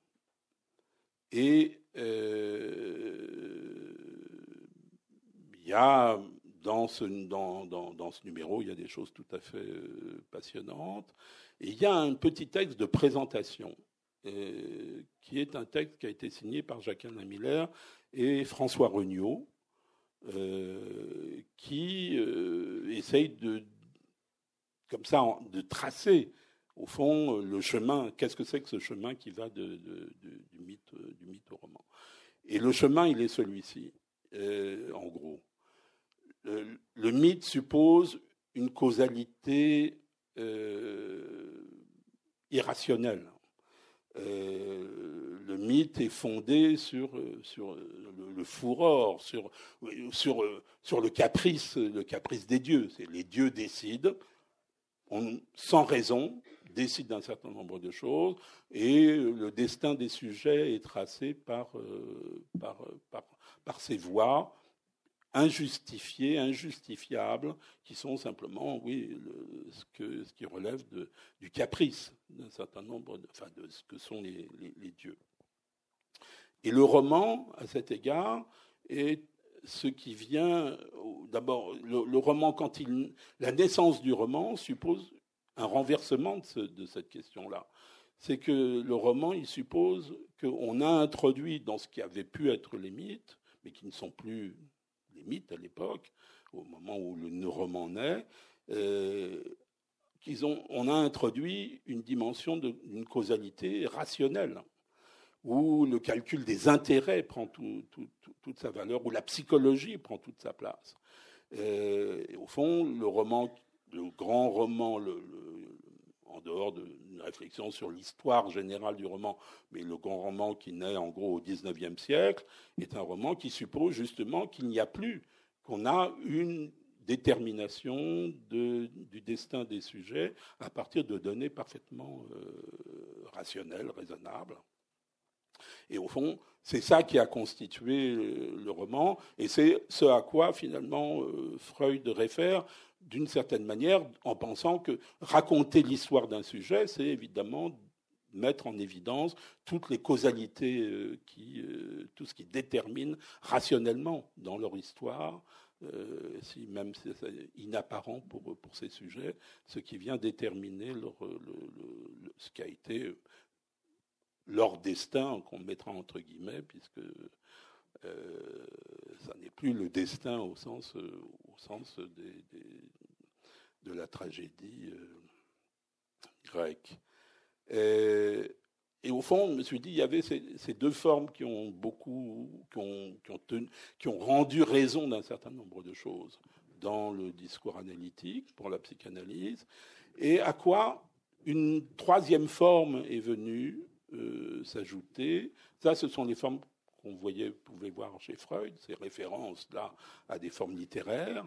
Et euh, il y a dans ce, numéro, il y a des choses tout à fait passionnantes. Et il y a un petit texte de présentation qui est un texte qui a été signé par Jacques-Alain Miller et François Regnault, euh, qui euh, essaye de, comme ça, de tracer au fond le chemin. Qu'est-ce que c'est que ce chemin qui va du, mythe, du mythe au roman Et le chemin, il est celui-ci, euh, en gros. Le, mythe suppose une causalité irrationnelle. le le mythe est fondé sur, sur le, le furor, sur, sur, sur le caprice, le caprice des dieux. Les dieux décident, sans raison, décident d'un certain nombre de choses, et le destin des sujets est tracé par, par, par, par ces voies injustifiées, injustifiables, qui sont simplement, oui, ce, qui relève du caprice d'un certain nombre, de, ce que sont les, dieux. Et le roman, à cet égard, est ce qui vient, d'abord, le, roman, quand il, la naissance du roman suppose un renversement de, de cette question-là. C'est que le roman, il suppose qu'on a introduit dans ce qui avait pu être les mythes, mais qui ne sont plus mythes à l'époque, au moment où le roman naît, euh, ont, on a introduit une dimension d'une causalité rationnelle, où le calcul des intérêts prend toute sa valeur, où la psychologie prend toute sa place. Euh, au fond, le roman, le grand roman, le, en dehors d'une réflexion sur l'histoire générale du roman, mais le grand roman qui naît en gros au XIXe siècle est un roman qui suppose justement qu'il n'y a plus, qu'on a une détermination du destin des sujets à partir de données parfaitement euh, rationnelles, raisonnables. Et au fond, c'est ça qui a constitué le roman, et c'est ce à quoi finalement euh, Freud réfère d'une certaine manière, en pensant que raconter l'histoire d'un sujet, c'est évidemment mettre en évidence toutes les causalités, euh, qui, euh, tout ce qui détermine rationnellement dans leur histoire, euh, si même c'est inapparent pour, pour ces sujets, ce qui vient déterminer ce qui a été leur destin, qu'on mettra entre guillemets, puisque ça n'est plus le destin au sens, au sens de la tragédie euh, grecque. Et, au fond, je me suis dit, il y avait ces, deux formes qui ont beaucoup, qui ont, qui ont rendu raison d'un certain nombre de choses dans le discours analytique pour la psychanalyse, et à quoi une troisième forme est venue euh, s'ajouter. Ça, ce sont les formes qu'on voyait, pouvait voir chez Freud, ces références là à des formes littéraires.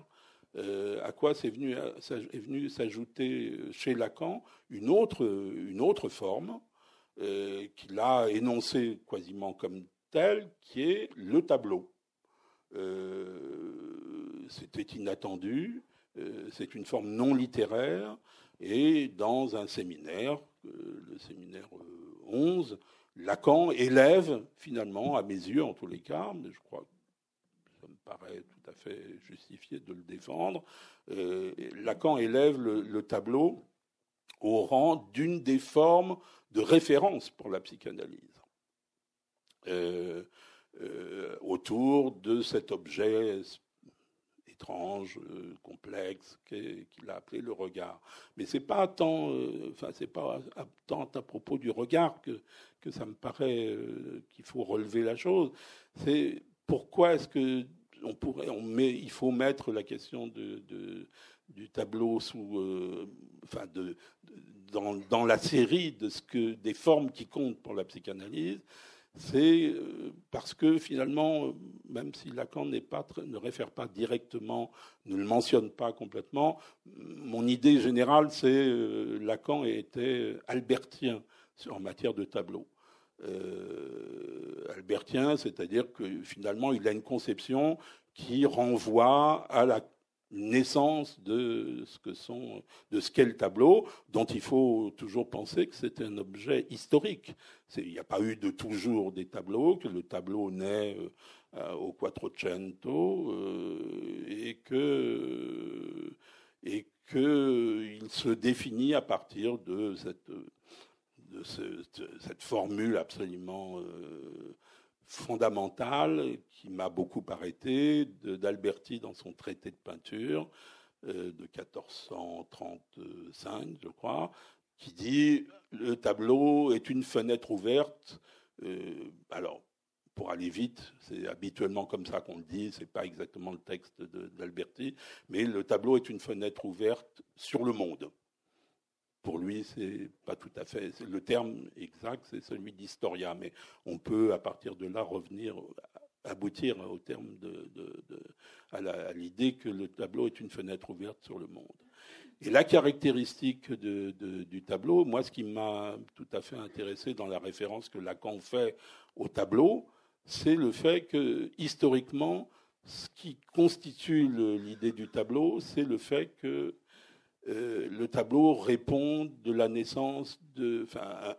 Euh, à quoi c'est venu, est venu s'ajouter euh, chez Lacan une autre, une autre forme euh, qu'il a énoncée quasiment comme telle, qui est le tableau. C'était inattendu, c'est une forme non littéraire, et dans un séminaire, le séminaire 11, Lacan élève finalement, à mes yeux en tous les cas, mais je crois ça me paraît tout à fait justifié de le défendre. Euh, Lacan élève le, tableau au rang d'une des formes de référence pour la psychanalyse. Euh, euh, autour de cet objet étrange, complexe, qu'il a appelé le regard. Mais c'est pas tant, enfin c'est pas tant à propos du regard que, que ça me paraît qu'il faut relever la chose. C'est pourquoi est-ce que on pourrait, on met, il faut mettre la question de, du tableau sous, euh, de, dans, dans, la série de ce que des formes qui comptent pour la psychanalyse, c'est euh, parce que finalement, même si Lacan ne réfère pas directement, ne le mentionne pas complètement, mon idée générale, c'est euh, Lacan était albertien en matière de tableau. Euh, albertien, c'est-à-dire que finalement il a une conception qui renvoie à la naissance de ce que sont qu'est le tableau, dont il faut toujours penser que c'est un objet historique. Il n'y a pas eu de toujours des tableaux, que le tableau naît euh, au Quattrocento euh, et que se définit à partir de cette de cette formule absolument euh, fondamentale qui m'a beaucoup arrêté d'Alberti dans son traité de peinture euh, de 1435, je crois, qui dit le tableau est une fenêtre ouverte. Euh, alors, pour aller vite, c'est habituellement comme ça qu'on le dit, c'est pas exactement le texte d'Alberti, mais le tableau est une fenêtre ouverte sur le monde pour lui, c'est pas tout à fait. Le terme exact, c'est celui d'historia, mais on peut, à partir de là, revenir, aboutir au terme de, à l'idée que le tableau est une fenêtre ouverte sur le monde. Et la caractéristique du tableau, moi, ce qui m'a tout à fait intéressé dans la référence que Lacan fait au tableau, c'est le fait que, historiquement, ce qui constitue l'idée du tableau, c'est le fait que euh, le tableau répond de la naissance de, enfin,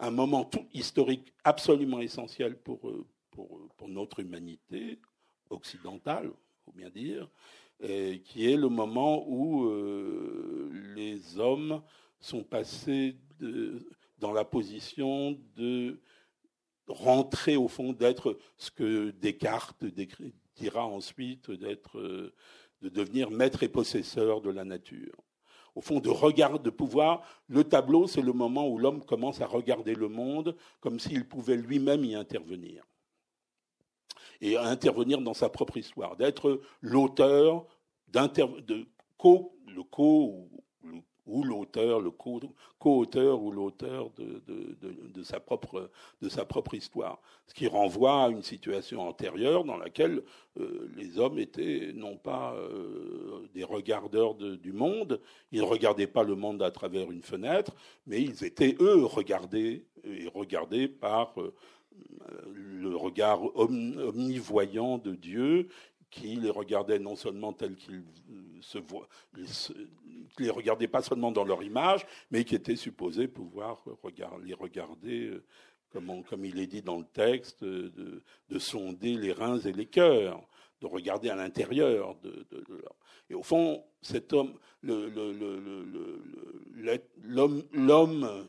un, moment tout historique absolument essentiel pour, euh, pour, pour notre humanité occidentale, faut bien dire, qui est le moment où euh, les hommes sont passés dans la position de rentrer au fond, d'être ce que Descartes dira ensuite, d'être, de devenir maître et possesseur de la nature. Au fond, de regard, de pouvoir. Le tableau, c'est le moment où l'homme commence à regarder le monde comme s'il pouvait lui-même y intervenir et à intervenir dans sa propre histoire, d'être l'auteur de co, le co ou l'auteur, le co-auteur ou l'auteur de, sa propre histoire. Ce qui renvoie à une situation antérieure dans laquelle euh, les hommes étaient non pas euh, des regardeurs du monde, ils ne regardaient pas le monde à travers une fenêtre, mais ils étaient eux regardés et regardés par euh, le regard omnivoyant de Dieu qui les regardait non seulement tels qu'ils se voient, les regardaient pas seulement dans leur image, mais qui étaient supposés pouvoir les regarder, euh, comme, comme il est dit dans le texte, de, sonder les reins et les cœurs, de regarder à l'intérieur de, Et au fond, cet homme, l'homme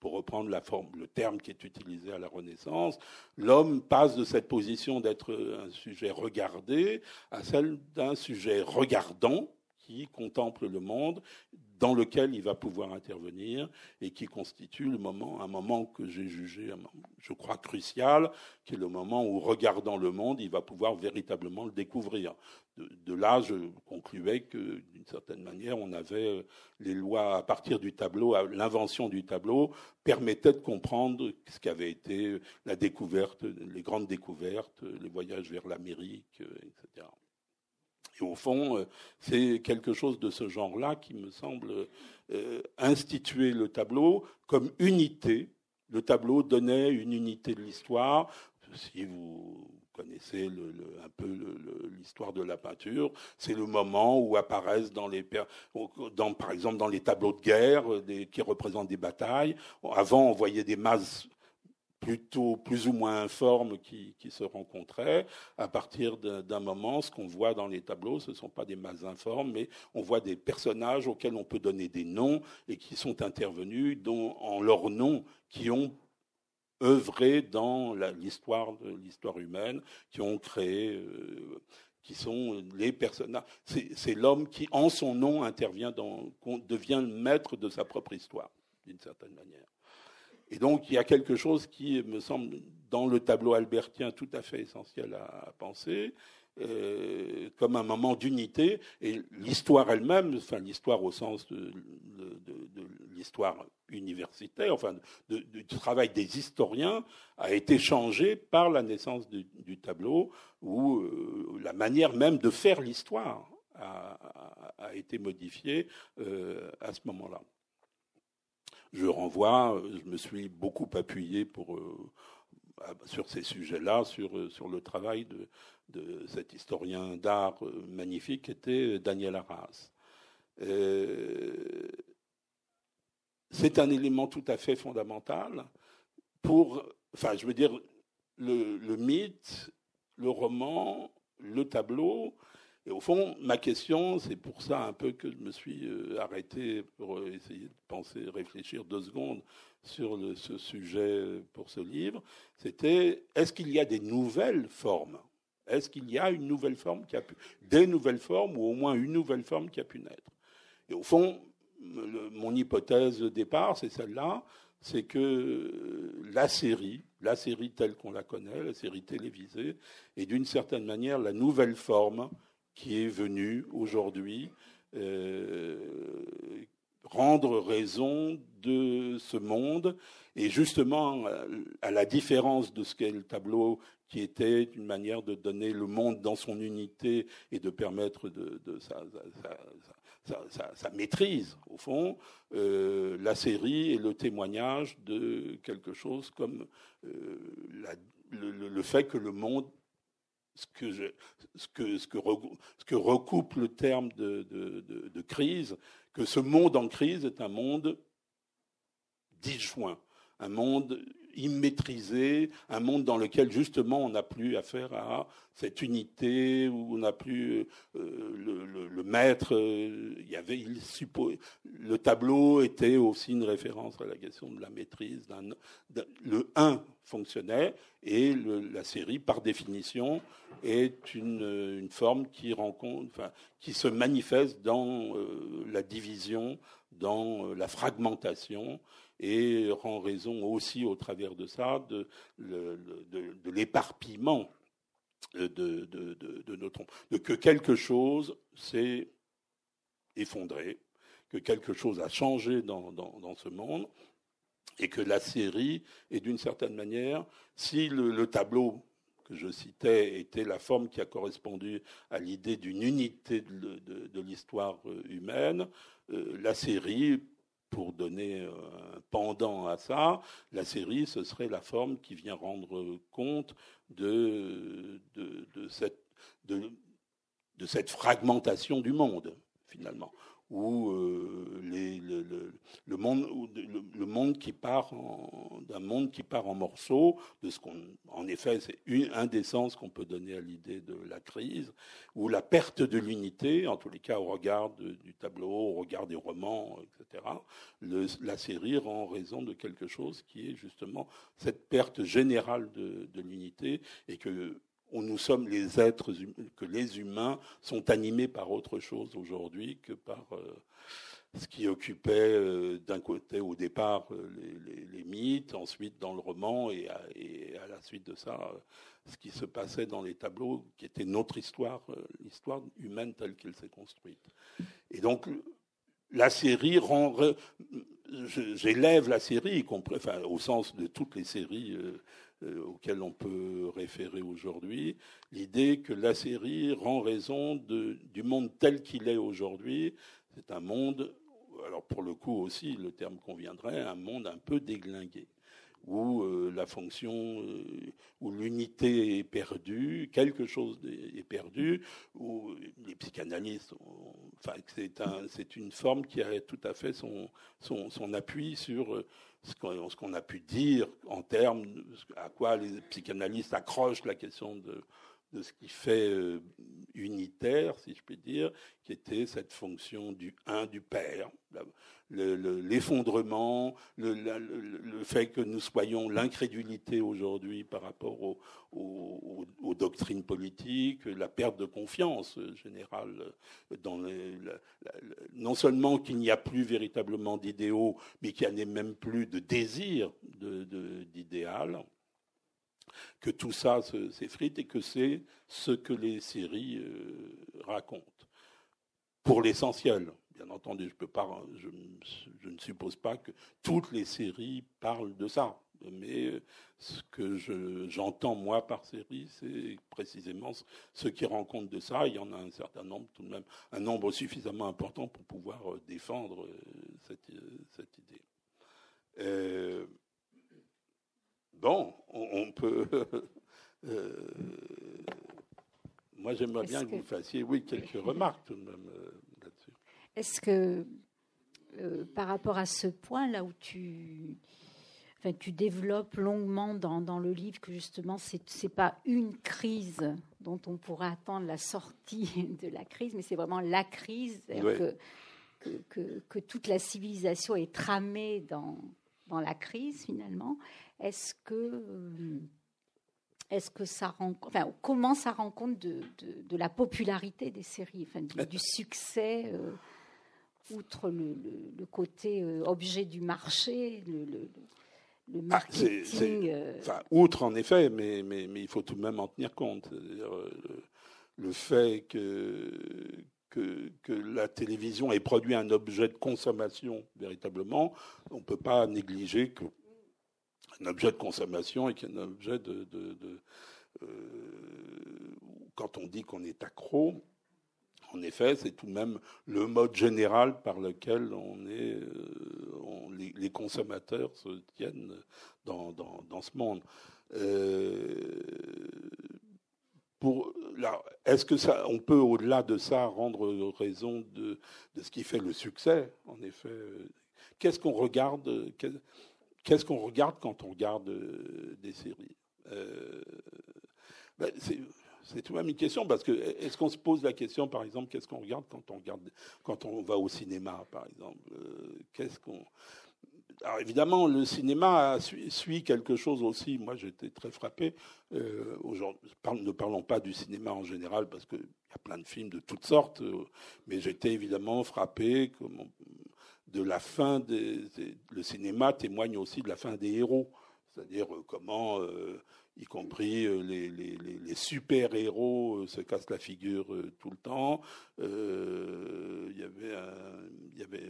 pour reprendre le terme qui est utilisé à la Renaissance, l'homme passe de cette position d'être un sujet regardé à celle d'un sujet regardant qui contemple le monde, dans lequel il va pouvoir intervenir et qui constitue le moment, un moment que j'ai jugé, je crois, crucial, qui est le moment où, regardant le monde, il va pouvoir véritablement le découvrir. De, là, je concluais que, d'une certaine manière, on avait euh, les lois à partir du tableau, l'invention du tableau permettait de comprendre ce qu'avait été la découverte, les grandes découvertes, les voyages vers l'Amérique, euh, etc. Et au fond, euh, c'est quelque chose de ce genre-là qui me semble euh, instituer le tableau comme unité. Le tableau donnait une unité de l'histoire. Si vous connaissez un peu l'histoire de la peinture, c'est le moment où apparaissent dans les, par exemple dans les tableaux de guerre qui représentent des batailles. Avant, on voyait des masses plutôt plus ou moins informes qui, se rencontraient. À partir d'un moment, ce qu'on voit dans les tableaux, ce ne sont pas des masses informes, mais on voit des personnages auxquels on peut donner des noms et qui sont intervenus dont, en leurs noms, qui ont œuvré dans l'histoire de l'histoire humaine, qui ont créé, euh, qui sont les personnages. C'est l'homme qui, en son nom, intervient dans, devient le maître de sa propre histoire, d'une certaine manière. Et donc, il y a quelque chose qui me semble, dans le tableau albertien, tout à fait essentiel à, penser, euh, comme un moment d'unité. Et l'histoire elle-même, enfin l'histoire au sens de, l'histoire universitaire, enfin du travail des historiens, a été changée par la naissance du, tableau, où euh, la manière même de faire l'histoire a, été modifiée euh, à ce moment-là je renvoie, je me suis beaucoup appuyé euh, sur ces sujets-là, sur, euh, le travail de, cet historien d'art euh, magnifique qui était Daniel Arras. c'est un élément tout à fait fondamental pour, enfin, je veux dire, le mythe, le roman, le tableau, et au fond, ma question, c'est pour ça un peu que je me suis euh, arrêté pour euh, essayer de penser, réfléchir deux secondes sur ce sujet pour ce livre, c'était est-ce qu'il y a des nouvelles formes? Est-ce qu'il y a une nouvelle forme qui a pu, des nouvelles formes ou au moins une nouvelle forme qui a pu naître? Et au fond, mon hypothèse de départ, c'est celle-là, c'est que la série, la série telle qu'on la connaît, la série télévisée, est d'une certaine manière la nouvelle forme qui est venu aujourd'hui euh, rendre raison de ce monde. Et justement, à la différence de ce qu'est le tableau, qui était une manière de donner le monde dans son unité et de permettre de, sa, maîtrise, au fond, euh, la série est le témoignage de quelque chose comme euh, le, fait que le monde ce que, recoupe le terme de, de, crise, que ce monde en crise est un monde disjoint, un monde immaîtrisé, un monde dans lequel justement on n'a plus affaire à cette unité, où on n'a plus euh, le, maître. Euh, il y avait, le tableau était aussi une référence à la question de la maîtrise. le 1 fonctionnait et la série, par définition, est une, forme qui se manifeste dans euh, la division, dans la fragmentation et rend raison aussi au travers de ça de, de, l'éparpillement de, de, notre de que quelque chose s'est effondré, que quelque chose a changé dans, dans, ce monde, et que la série est d'une certaine manière, si le, tableau que je citais était la forme qui a correspondu à l'idée d'une unité de, l'histoire humaine, euh, la série pour donner euh, un pendant à ça, la série, ce serait la forme qui vient rendre compte de, cette fragmentation du monde, finalement où euh, le, monde, le, monde qui part d'un monde qui part en morceaux, en effet, c'est un des sens qu'on peut donner à l'idée de la crise, où la perte de l'unité, en tous les cas au regard du tableau, au regard des romans, etc., la série rend raison de quelque chose qui est justement cette perte générale de, de l'unité et que où nous sommes les êtres, que les humains sont animés par autre chose aujourd'hui que par euh, ce qui occupait euh, d'un côté au départ euh, les, mythes, ensuite dans le roman et à, la suite de ça, ce qui se passait dans les tableaux, qui était notre histoire, l'histoire humaine telle qu'elle s'est construite. Et donc la série rend, j'élève la série, enfin, au sens de toutes les séries auquel on peut référer aujourd'hui, l'idée que la série rend raison du monde tel qu'il est aujourd'hui. C'est un monde, alors pour le coup aussi, le terme conviendrait, un monde un peu déglingué où euh, la fonction, euh, où l'unité est perdue, quelque chose est perdu, où les psychanalystes, enfin, c'est un, une forme qui a tout à fait son, son, son appui sur ce qu'on a pu dire en termes à quoi les psychanalystes accrochent la question de, de ce qui fait euh, unitaire, si je puis dire, qui était cette fonction du un du père, l'effondrement, le, fait que nous soyons l'incrédulité aujourd'hui par rapport aux, doctrines politiques, la perte de confiance générale dans les, non seulement qu'il n'y a plus véritablement d'idéaux, mais qu'il n'y a même plus de désir d'idéal. Que tout ça s'effrite et que c'est ce que les séries euh, racontent. Pour l'essentiel, bien entendu, je, ne suppose pas que toutes les séries parlent de ça. Mais ce que j'entends, moi, par série, c'est précisément ce qui compte de ça. Il y en a un certain nombre, tout de même, un nombre suffisamment important pour pouvoir euh, défendre euh, cette idée. Bon, on, peut. Euh, moi, j'aimerais bien que, vous fassiez, oui, quelques remarques tout de même euh, là-dessus. Est-ce que, euh, par rapport à ce point là où tu, enfin, tu développes longuement dans, dans le livre que justement, c'est n'est pas une crise dont on pourrait attendre la sortie de la crise, mais c'est vraiment la crise, que, que, que, toute la civilisation est tramée dans, dans la crise finalement. Est-ce que, euh, est-ce que ça rend, enfin, comment ça rend compte de, de, la popularité des séries, enfin, du, succès, euh, outre le, le, côté euh, objet du marché, le, le ah, marketing. enfin, outre en effet, mais, mais, mais, il faut tout de même en tenir compte. Le, le fait que que, que, la télévision ait produit un objet de consommation véritablement, on ne peut pas négliger qu'un objet de consommation et qu'un objet de, de, de euh, quand on dit qu'on est accro, en effet, c'est tout de même le mode général par lequel on est, euh, les, consommateurs se tiennent dans, dans, ce monde. Euh, est-ce que ça, on peut au-delà de ça rendre raison de, de, ce qui fait le succès En effet, qu'est-ce qu'on regarde? Qu'est-ce qu'on regarde quand on regarde des séries ben, c'est tout même une question parce que est-ce qu'on se pose la question, par exemple, qu'est-ce qu'on regarde quand on regarde quand on va au cinéma, par exemple euh, Qu'est-ce qu'on alors évidemment, le cinéma suit, quelque chose aussi. Moi, j'étais très frappé. Euh, ne parlons pas du cinéma en général, parce qu'il y a plein de films de toutes sortes, euh, mais j'étais évidemment frappé de la fin des, Le cinéma témoigne aussi de la fin des héros, c'est-à-dire comment y compris euh, les, super-héros euh, se cassent la figure euh, tout le temps. Il y avait, il y avait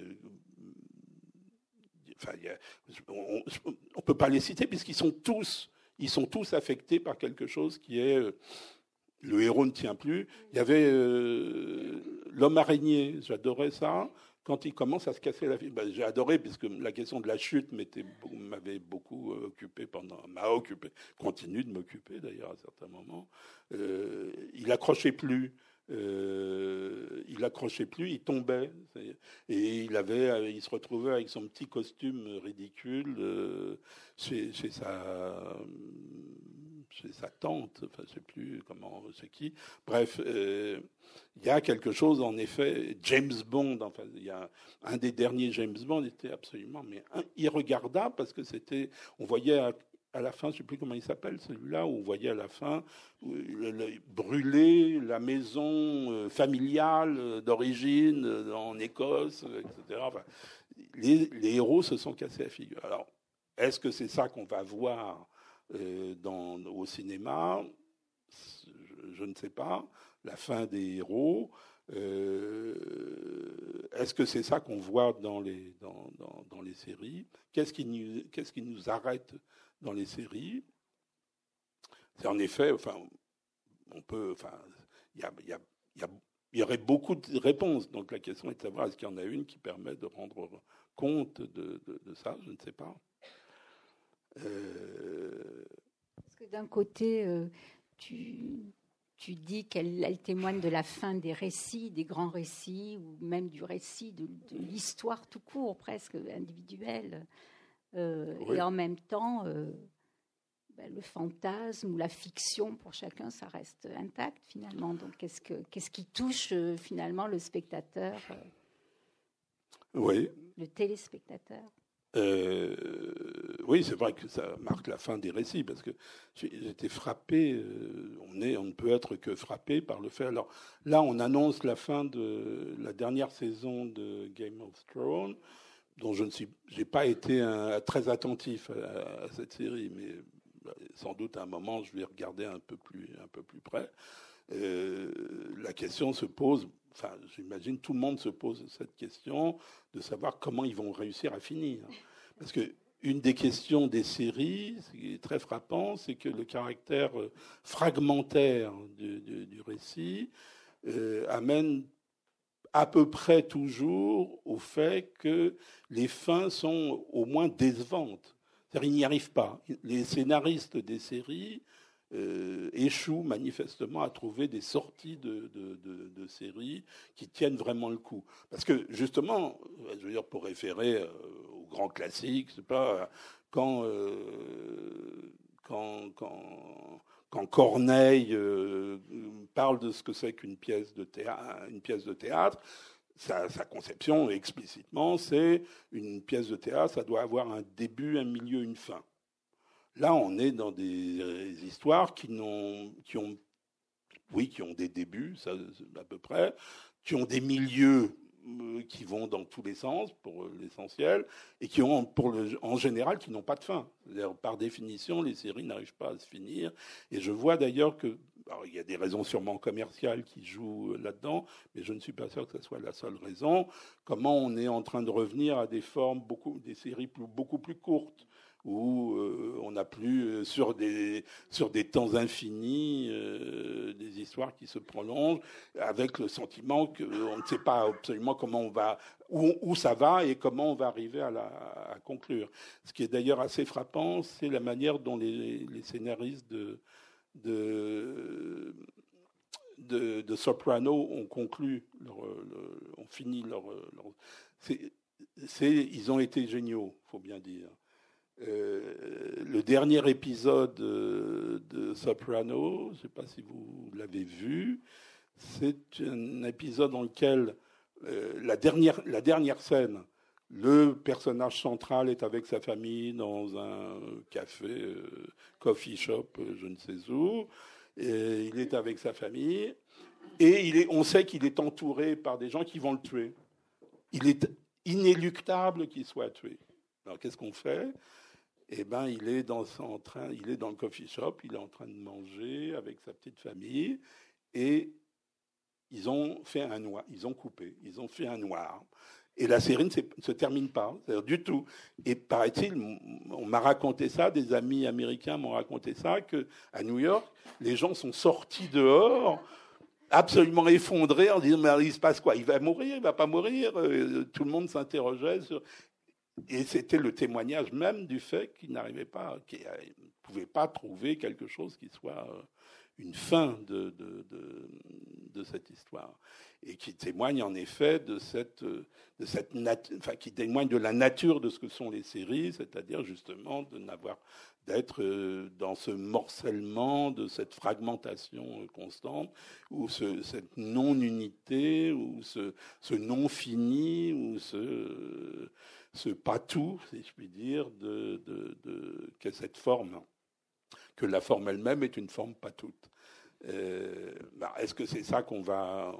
on ne peut pas les citer puisqu'ils sont tous, ils sont tous affectés par quelque chose qui est le héros ne tient plus. Il y avait l'homme araignée, j'adorais ça quand il commence à se casser la vie, ben, j'ai adoré puisque la question de la chute m'avait beaucoup euh, occupé pendant, m'a occupé, continue de m'occuper d'ailleurs à certains moments. Euh, il accrochait plus. Euh, il accrochait plus, il tombait et il avait, il se retrouvait avec son petit costume ridicule chez, sa chez sa tante, enfin je sais plus comment c'est qui. Bref, euh, il y a quelque chose en effet. James Bond, enfin il y a un des derniers James Bond était absolument mais irregardable parce que c'était, on voyait à, la fin, je sais plus comment il s'appelle celui-là, où on voyait à la fin brûler la maison euh, familiale euh, d'origine en Écosse, etc. les, les héros se sont cassés la figure. Alors, est-ce que c'est ça qu'on va voir dans, au cinéma, je, ne sais pas, la fin des héros. Euh, est-ce que c'est ça qu'on voit dans les, dans, dans, les séries? Qu'est-ce qui, nous, qu'est-ce qui nous arrête dans les séries? C'est en effet, enfin, on peut, enfin, il y, a, y, a, y, a, y aurait beaucoup de réponses. Donc la question est de savoir est-ce qu'il y en a une qui permet de rendre compte de, de ça? Je ne sais pas. Euh, Parce que d'un côté, euh, tu, tu dis qu'elle témoigne de la fin des récits, des grands récits, ou même du récit de, l'histoire tout court, presque individuelle. Euh, et en même temps, ben, le fantasme ou la fiction, pour chacun, ça reste intact finalement. Donc, qu'est-ce, que, qu'est-ce qui touche finalement le spectateur Oui. Le téléspectateur? Euh, oui, c'est vrai que ça marque la fin des récits, parce que j'étais frappé, euh, on, est, on ne peut être que frappé par le fait. Alors là, on annonce la fin de la dernière saison de Game of Thrones, dont je ne suis, j'ai pas été très attentif à, cette série, mais bah, sans doute à un moment, je vais regarder un peu plus, un peu plus près. Euh, la question se pose, enfin, j'imagine tout le monde se pose cette question de savoir comment ils vont réussir à finir. Parce que une des questions des séries, ce qui est très frappant, c'est que le caractère euh, fragmentaire du, récit euh, amène à peu près toujours au fait que les fins sont au moins décevantes. C'est-à-dire, ils n'y arrivent pas. Les scénaristes des séries euh, échoue manifestement à trouver des sorties de, de, séries qui tiennent vraiment le coup. Parce que justement, je veux dire, pour référer euh, aux grands classiques, c'est pas quand, euh, quand, quand, quand Corneille parle de ce que c'est qu'une pièce de théâtre, une pièce de théâtre. Sa, sa, conception explicitement, c'est une pièce de théâtre, ça doit avoir un début, un milieu, une fin. Là, on est dans des histoires qui, ont, oui, qui ont des débuts, ça, à peu près, qui ont des milieux euh, qui vont dans tous les sens pour l'essentiel et qui ont pour en général qui n'ont pas de fin. Par définition, les séries n'arrivent pas à se finir. Et je vois d'ailleurs que il y a des raisons sûrement commerciales qui jouent là-dedans, mais je ne suis pas sûr que ce soit la seule raison. Comment on est en train de revenir à des formes, beaucoup, des séries beaucoup plus courtes, où euh, on n'a plus euh, sur des sur des temps infinis euh, des histoires qui se prolongent avec le sentiment qu'on ne sait pas absolument comment on va où, où, ça va et comment on va arriver à, conclure. Ce qui est d'ailleurs assez frappant, c'est la manière dont les, scénaristes de de, de, Soprano ont conclu, ont fini leur. ils ont été géniaux, faut bien dire. Euh, le dernier épisode de Soprano, je ne sais pas si vous l'avez vu, c'est un épisode dans lequel euh, la, dernière, la dernière scène, le personnage central est avec sa famille dans un café, euh, coffee shop, je ne sais où. Il est avec sa famille et il est, on sait qu'il est entouré par des gens qui vont le tuer. Il est inéluctable qu'il soit tué. Alors qu'est-ce qu'on fait? Eh ben, il est dans en train, il est dans le coffee shop, il est en train de manger avec sa petite famille, et ils ont fait un noir, ils ont coupé, ils ont fait un noir. Et la série ne se termine pas, du tout. Et paraît-il, on m'a raconté ça, des amis américains m'ont raconté ça, que à New York, les gens sont sortis dehors absolument effondrés en disant mais il se passe quoi? Il va mourir, il va pas mourir? Euh, Tout le monde s'interrogeait sur et c'était le témoignage même du fait qu'il n'arrivait pas, qu'il ne pouvait pas trouver quelque chose qui soit euh, une fin de, cette histoire. Et qui témoigne en effet de cette, de cette enfin, qui témoigne de la nature de ce que sont les séries, c'est-à-dire justement d'être euh, dans ce morcellement, de cette fragmentation constante, ou ce, cette non-unité, ou ce non-fini, ou ce ce pas tout, si je puis dire, de, de, de, que cette forme, que la forme elle-même est une forme pas toute. Euh, bah, Est-ce que c'est ça qu'on va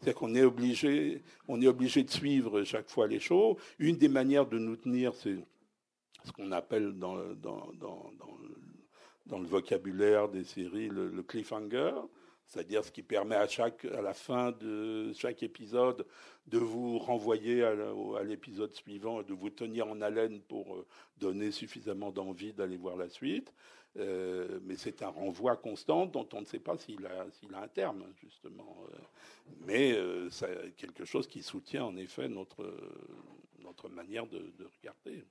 c'est qu'on est obligé, est obligé de suivre chaque fois les choses. Une des manières de nous tenir, c'est ce qu'on appelle dans, le, vocabulaire des séries le cliffhanger c'est-à-dire ce qui permet à, chaque, à la fin de chaque épisode de vous renvoyer à l'épisode suivant et de vous tenir en haleine pour euh, donner suffisamment d'envie d'aller voir la suite. Euh, mais c'est un renvoi constant dont on ne sait pas s'il a, un terme, justement. Euh, mais c'est quelque chose qui soutient en effet notre, notre manière de, de regarder.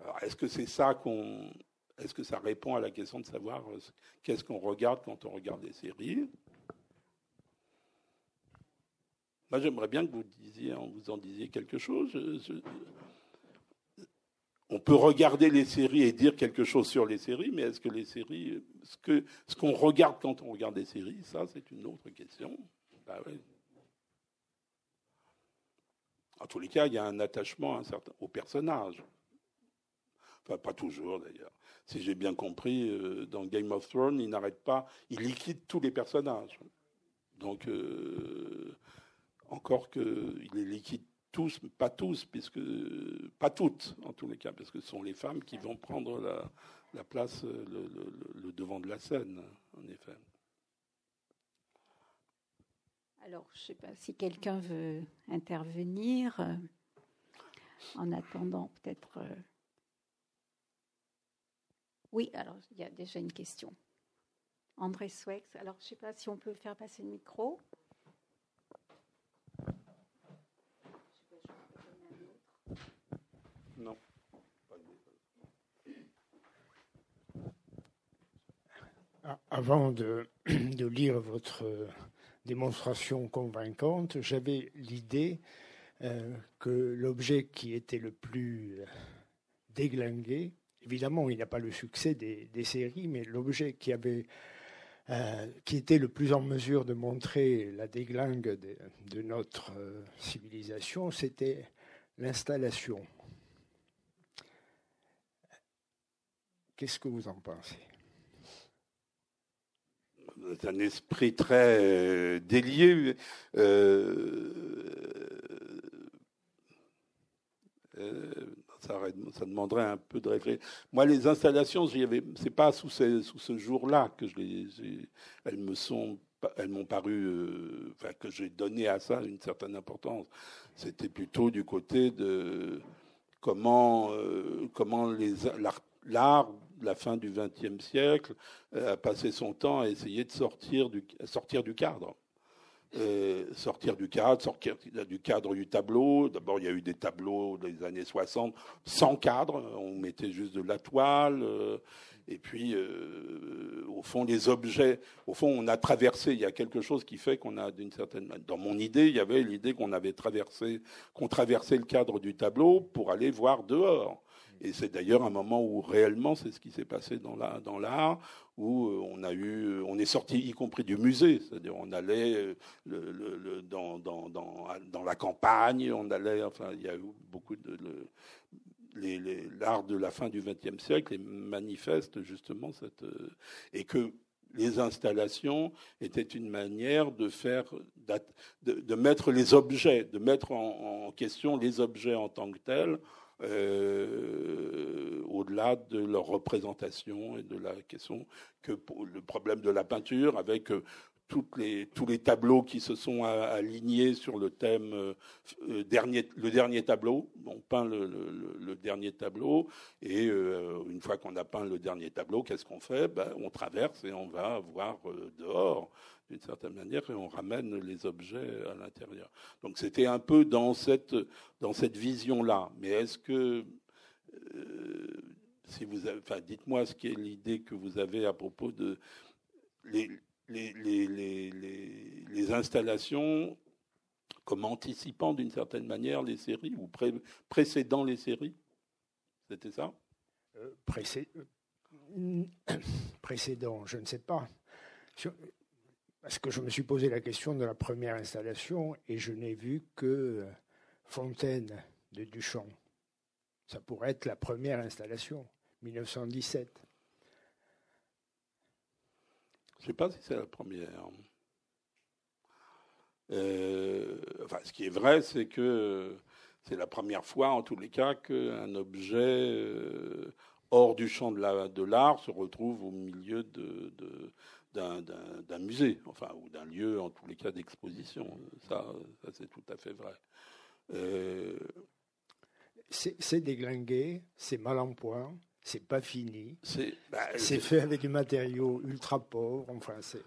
Alors, est-ce que c'est ça qu'on est-ce que ça répond à la question de savoir euh, qu'est-ce qu'on regarde quand on regarde des séries? Moi, j'aimerais bien que vous, disiez, vous en disiez quelque chose. on peut regarder les séries et dire quelque chose sur les séries, mais est-ce que les séries, ce qu'on regarde quand on regarde des séries, ça, c'est une autre question? Bah en tous les cas, il y a un attachement au personnage. Enfin, pas toujours d'ailleurs si j'ai bien compris, euh, dans Game of Thrones, il n'arrête pas, il liquide tous les personnages. Donc, euh, encore qu'il les liquide tous, pas tous, puisque pas toutes en tous les cas, parce que ce sont les femmes qui vont prendre la, place, le, le, devant de la scène, en effet. Alors, je ne sais pas si quelqu'un veut intervenir. Euh, en attendant, peut-être. Oui, alors il y a déjà une question. André Swex, alors je ne sais pas si on peut faire passer le micro. Non. Ah, avant de, de, lire votre démonstration convaincante, j'avais l'idée euh, que l'objet qui était le plus déglingué évidemment, il n'y a pas le succès des, séries, mais l'objet qui avait euh, qui était le plus en mesure de montrer la déglingue de, notre euh, civilisation, c'était l'installation. Qu'est-ce que vous en pensez? C'est un esprit très euh, délié. Ça, demanderait un peu de réfléchir. Moi, les installations, c'est pas sous, ce jour-là que je les, elles me sont, elles m'ont paru, euh, enfin, que j'ai donné à ça une certaine importance. C'était plutôt du côté de comment, euh, comment l'art la fin du XXe siècle euh, a passé son temps à essayer de sortir du cadre. Euh, sortir du cadre, sortir du cadre du tableau. D'abord, il y a eu des tableaux des années 60 sans cadre, on mettait juste de la toile. Euh, et puis, euh, au fond, les objets, au fond, on a traversé. Il y a quelque chose qui fait qu'on a, d'une certaine manière, dans mon idée, il y avait l'idée qu'on avait traversé, qu'on traversait le cadre du tableau pour aller voir dehors. Et c'est d'ailleurs un moment où réellement c'est ce qui s'est passé dans l'art, où euh, on a eu, on est sorti y compris du musée, c'est-à-dire on allait euh, le, dans, dans, dans, la campagne, on allait, enfin il y a eu beaucoup de l'art de la fin du XXe siècle et manifeste justement cette euh, et que les installations étaient une manière de faire, de, de mettre les objets, de mettre en, question les objets en tant que tels, euh, au-delà de leur représentation et de la question que le problème de la peinture avec euh, toutes les, tous les tableaux qui se sont alignés sur le thème euh, dernier, le dernier tableau. On peint le, dernier tableau et une fois qu'on a peint le dernier tableau, qu'est-ce qu'on fait? Ben, On traverse et on va voir dehors d'une certaine manière, et on ramène les objets à l'intérieur. Donc c'était un peu dans cette, dans cette vision-là. Mais est-ce que, euh, si vous enfin, dites-moi ce qui est l'idée que vous avez à propos de les, les, les, les installations comme anticipant d'une certaine manière les séries ou précédant les séries? C'était ça? Euh, euh, Précédent, je ne sais pas parce que je me suis posé la question de la première installation et je n'ai vu que Fontaine de Duchamp. Ça pourrait être la première installation, 1917. Je ne sais pas si c'est la première. Euh, enfin, ce qui est vrai, c'est que c'est la première fois, en tous les cas, qu'un objet euh, hors du champ de l'art se retrouve au milieu de, d'un musée, enfin, ou d'un lieu, en tous les cas, d'exposition. Ça, ça c'est tout à fait vrai. Euh, c'est déglingué, c'est mal en point, c'est pas fini. C'est bah, fait avec des matériaux ultra pauvres. Enfin, c'est.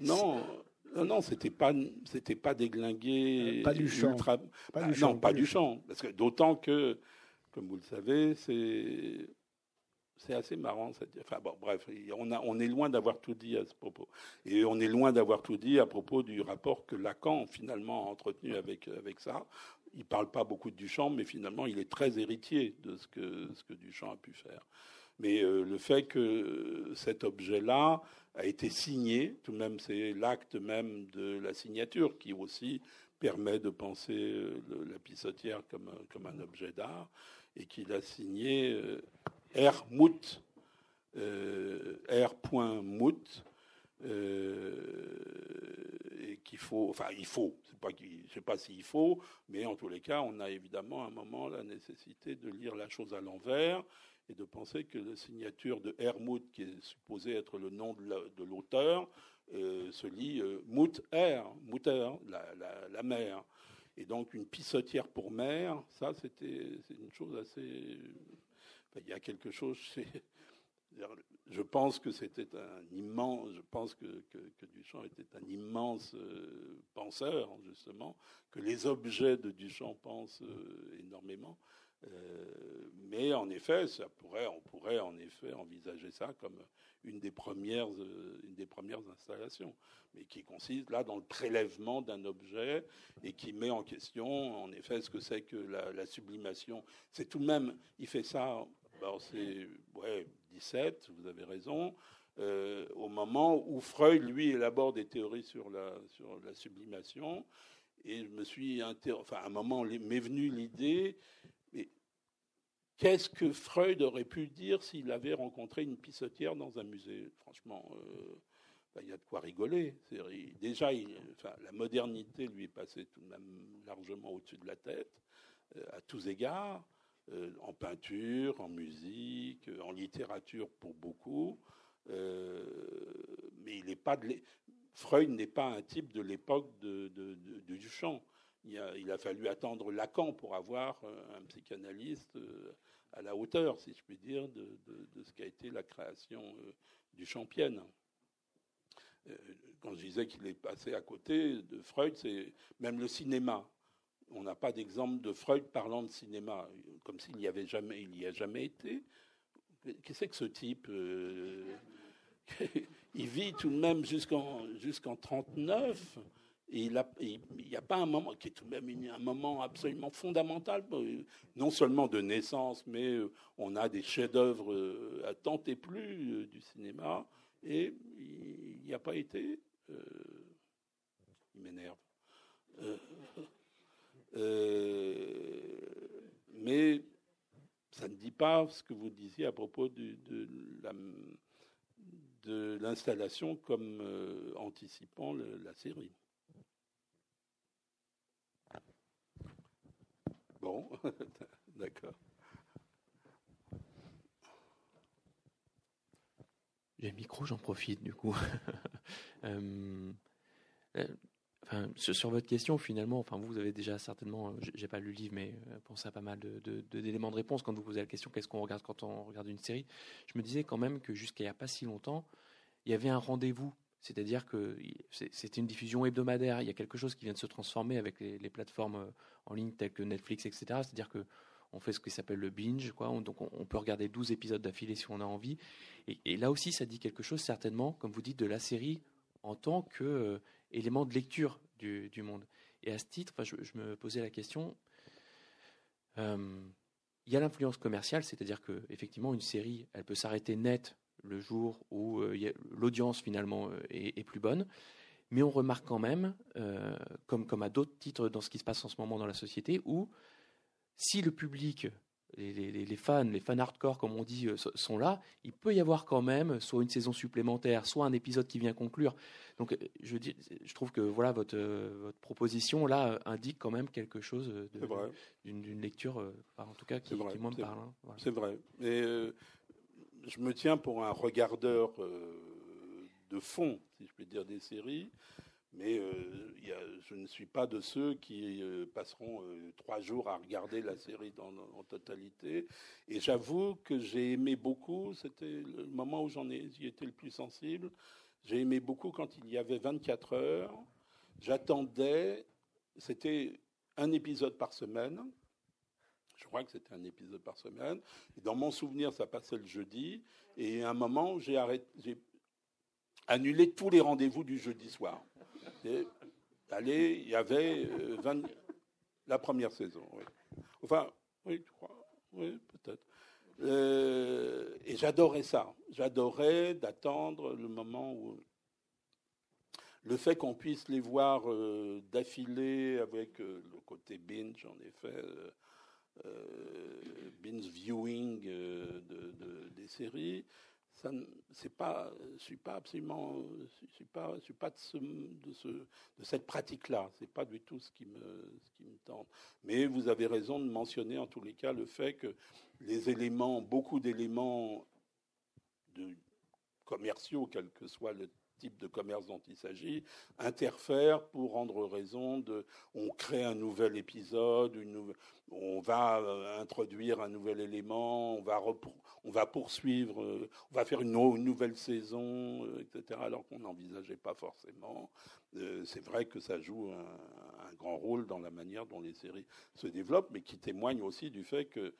Non, non, c'était pas, c'était pas déglingué. Pas du champ. Pas du bah, champ, non, pas, du champ. Parce que d'autant que, comme vous le savez, c'est c'est assez marrant. Enfin, bon, bref, on, est loin d'avoir tout dit à ce propos. Et on est loin d'avoir tout dit à propos du rapport que Lacan, finalement, a entretenu avec, avec ça. Il ne parle pas beaucoup de Duchamp, mais finalement, il est très héritier de ce que, ce que Duchamp a pu faire. Mais euh, le fait que cet objet-là a été signé, tout de même, c'est l'acte même de la signature qui aussi permet de penser euh, la pissotière comme, comme un objet d'art, et qu'il a signé euh, R. Mout, euh, R.mout, euh, qu'il faut, enfin il faut, je ne sais pas s'il faut, mais en tous les cas, on a évidemment à un moment la nécessité de lire la chose à l'envers et de penser que la signature de Hermout, qui est supposée être le nom de l'auteur, euh, se lit euh, Mout R, Mouter, la, la, mère. Et donc une pissotière pour mère, ça c'était une chose assez il y a quelque chose Je pense que c'était un immense. Je pense que, que, Duchamp était un immense euh, penseur, justement, que les objets de Duchamp pensent euh, énormément. Euh, mais en effet, ça pourrait, on pourrait en effet envisager ça comme une des premières, une des premières installations, mais qui consiste là dans le prélèvement d'un objet et qui met en question, en effet, ce que c'est que la sublimation. C'est tout de même, il fait ça alors c'est ouais, 17, vous avez raison, euh, au moment où Freud, lui, élabore des théories sur la, sur la sublimation. Et je me suis enfin, à un moment m'est venue l'idée, mais qu'est-ce que Freud aurait pu dire s'il avait rencontré une pissotière dans un musée? Franchement, euh, ben, il y a de quoi rigoler. déjà, enfin, la modernité lui est passée tout de même largement au-dessus de la tête, euh, à tous égards. En peinture, en musique, en littérature pour beaucoup. mais il n'est pas de Freud n'est pas un type de l'époque de, de, Duchamp. Il a, il a, fallu attendre Lacan pour avoir un psychanalyste à la hauteur, si je puis dire, de, ce qu'a été la création du Champienne. Euh, quand je disais qu'il est passé à côté de Freud, c'est même le cinéma. On n'a pas d'exemple de Freud parlant de cinéma, comme s'il n'y avait jamais, il a jamais été. Qu'est-ce que ce type euh, Il vit tout de même jusqu'en jusqu'en 39. Et il n'y a, pas un moment qui est tout de même un moment absolument fondamental, euh, non seulement de naissance, mais on a des chefs-d'œuvre à tant et plus du cinéma et il n'y a pas été. Euh, il m'énerve. Euh, euh, mais ça ne dit pas ce que vous disiez à propos de, l'installation comme anticipant la série. Bon, d'accord. J'ai le micro, j'en profite du coup. Euh, euh, sur votre question, finalement, vous avez déjà certainement, euh, j'ai pas lu le livre, mais pensé à pas mal d'éléments de, réponse quand vous posez la question qu'est-ce qu'on regarde quand on regarde une série? Je me disais quand même que jusqu'à il n'y a pas si longtemps, il y avait un rendez-vous. C'est-à-dire que c'était une diffusion hebdomadaire. Il y a quelque chose qui vient de se transformer avec les, plateformes en ligne telles que Netflix, etc. C'est-à-dire que on fait ce qui s'appelle le binge, donc on, peut regarder 12 épisodes d'affilée si on a envie. Et, là aussi, ça dit quelque chose certainement, comme vous dites, de la série en tant qu'élément euh, de lecture du, monde. Et à ce titre, je, me posais la question. Euh, il y a l'influence commerciale, c'est-à-dire que effectivement une série, elle peut s'arrêter net le jour où euh, l'audience finalement est, plus bonne, mais on remarque quand même, comme, comme à d'autres titres dans ce qui se passe en ce moment dans la société, où si le public, les, fans, les fans hardcore, comme on dit, euh, sont là, il peut y avoir quand même soit une saison supplémentaire, soit un épisode qui vient conclure. Donc, euh, je, dis, je trouve que voilà votre, euh, votre proposition là indique quand même quelque chose d'une lecture, en tout cas, qui, moi me parle. Hein, C'est vrai. Et je me tiens pour un regardeur de fond, si je peux dire, des séries. Mais euh, je ne suis pas de ceux qui euh, passeront euh, trois jours à regarder la série en totalité. Et j'avoue que j'ai aimé beaucoup, c'était le moment où j'en ai, j'y étais le plus sensible. J'ai aimé beaucoup quand il y avait 24 heures. J'attendais, c'était un épisode par semaine. Je crois que c'était un épisode par semaine. Et dans mon souvenir, ça passait le jeudi. Et à un moment, j'ai annulé tous les rendez-vous du jeudi soir. Allez, il y avait 20, euh, la première saison. Oui. Enfin, oui, je crois. Oui, peut-être. Euh, et j'adorais ça. J'adorais d'attendre le moment où. Le fait qu'on puisse les voir euh, d'affilée avec le côté binge, en effet, binge viewing de, des séries, c'est pas je suis pas absolument je suis pas je suis pas de ce, de, ce, de cette pratique là c'est pas du tout ce qui me ce qui me tente. Mais vous avez raison de mentionner en tous les cas le fait que les éléments beaucoup d'éléments commerciaux quel que soit le type de commerce dont il s'agit, interfèrent pour rendre raison de. On crée un nouvel épisode, une, on va euh, introduire un nouvel élément, on va, on va poursuivre, euh, on va faire une, nouvelle saison, euh, etc., alors qu'on n'envisageait pas forcément. c'est vrai que ça joue un, grand rôle dans la manière dont les séries se développent, mais qui témoigne aussi du fait que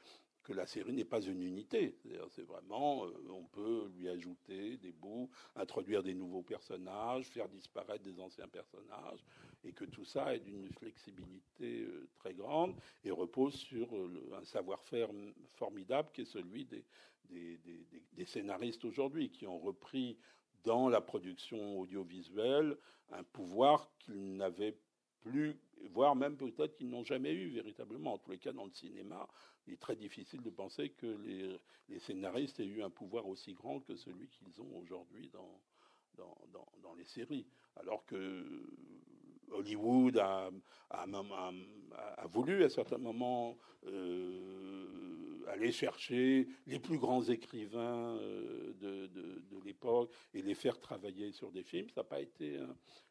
que la série n'est pas une unité. C'est vraiment, euh, on peut lui ajouter des bouts, introduire des nouveaux personnages, faire disparaître des anciens personnages, et que tout ça est d'une flexibilité euh, très grande et repose sur euh, un savoir-faire formidable qui est celui des, des scénaristes aujourd'hui, qui ont repris dans la production audiovisuelle un pouvoir qu'ils n'avaient plus, voire même peut-être qu'ils n'ont jamais eu véritablement. En tous les cas, dans le cinéma, il est très difficile de penser que les, scénaristes aient eu un pouvoir aussi grand que celui qu'ils ont aujourd'hui dans, les séries. Alors que Hollywood a voulu à certains moments euh, aller chercher les plus grands écrivains de, l'époque et les faire travailler sur des films. Ça pas été,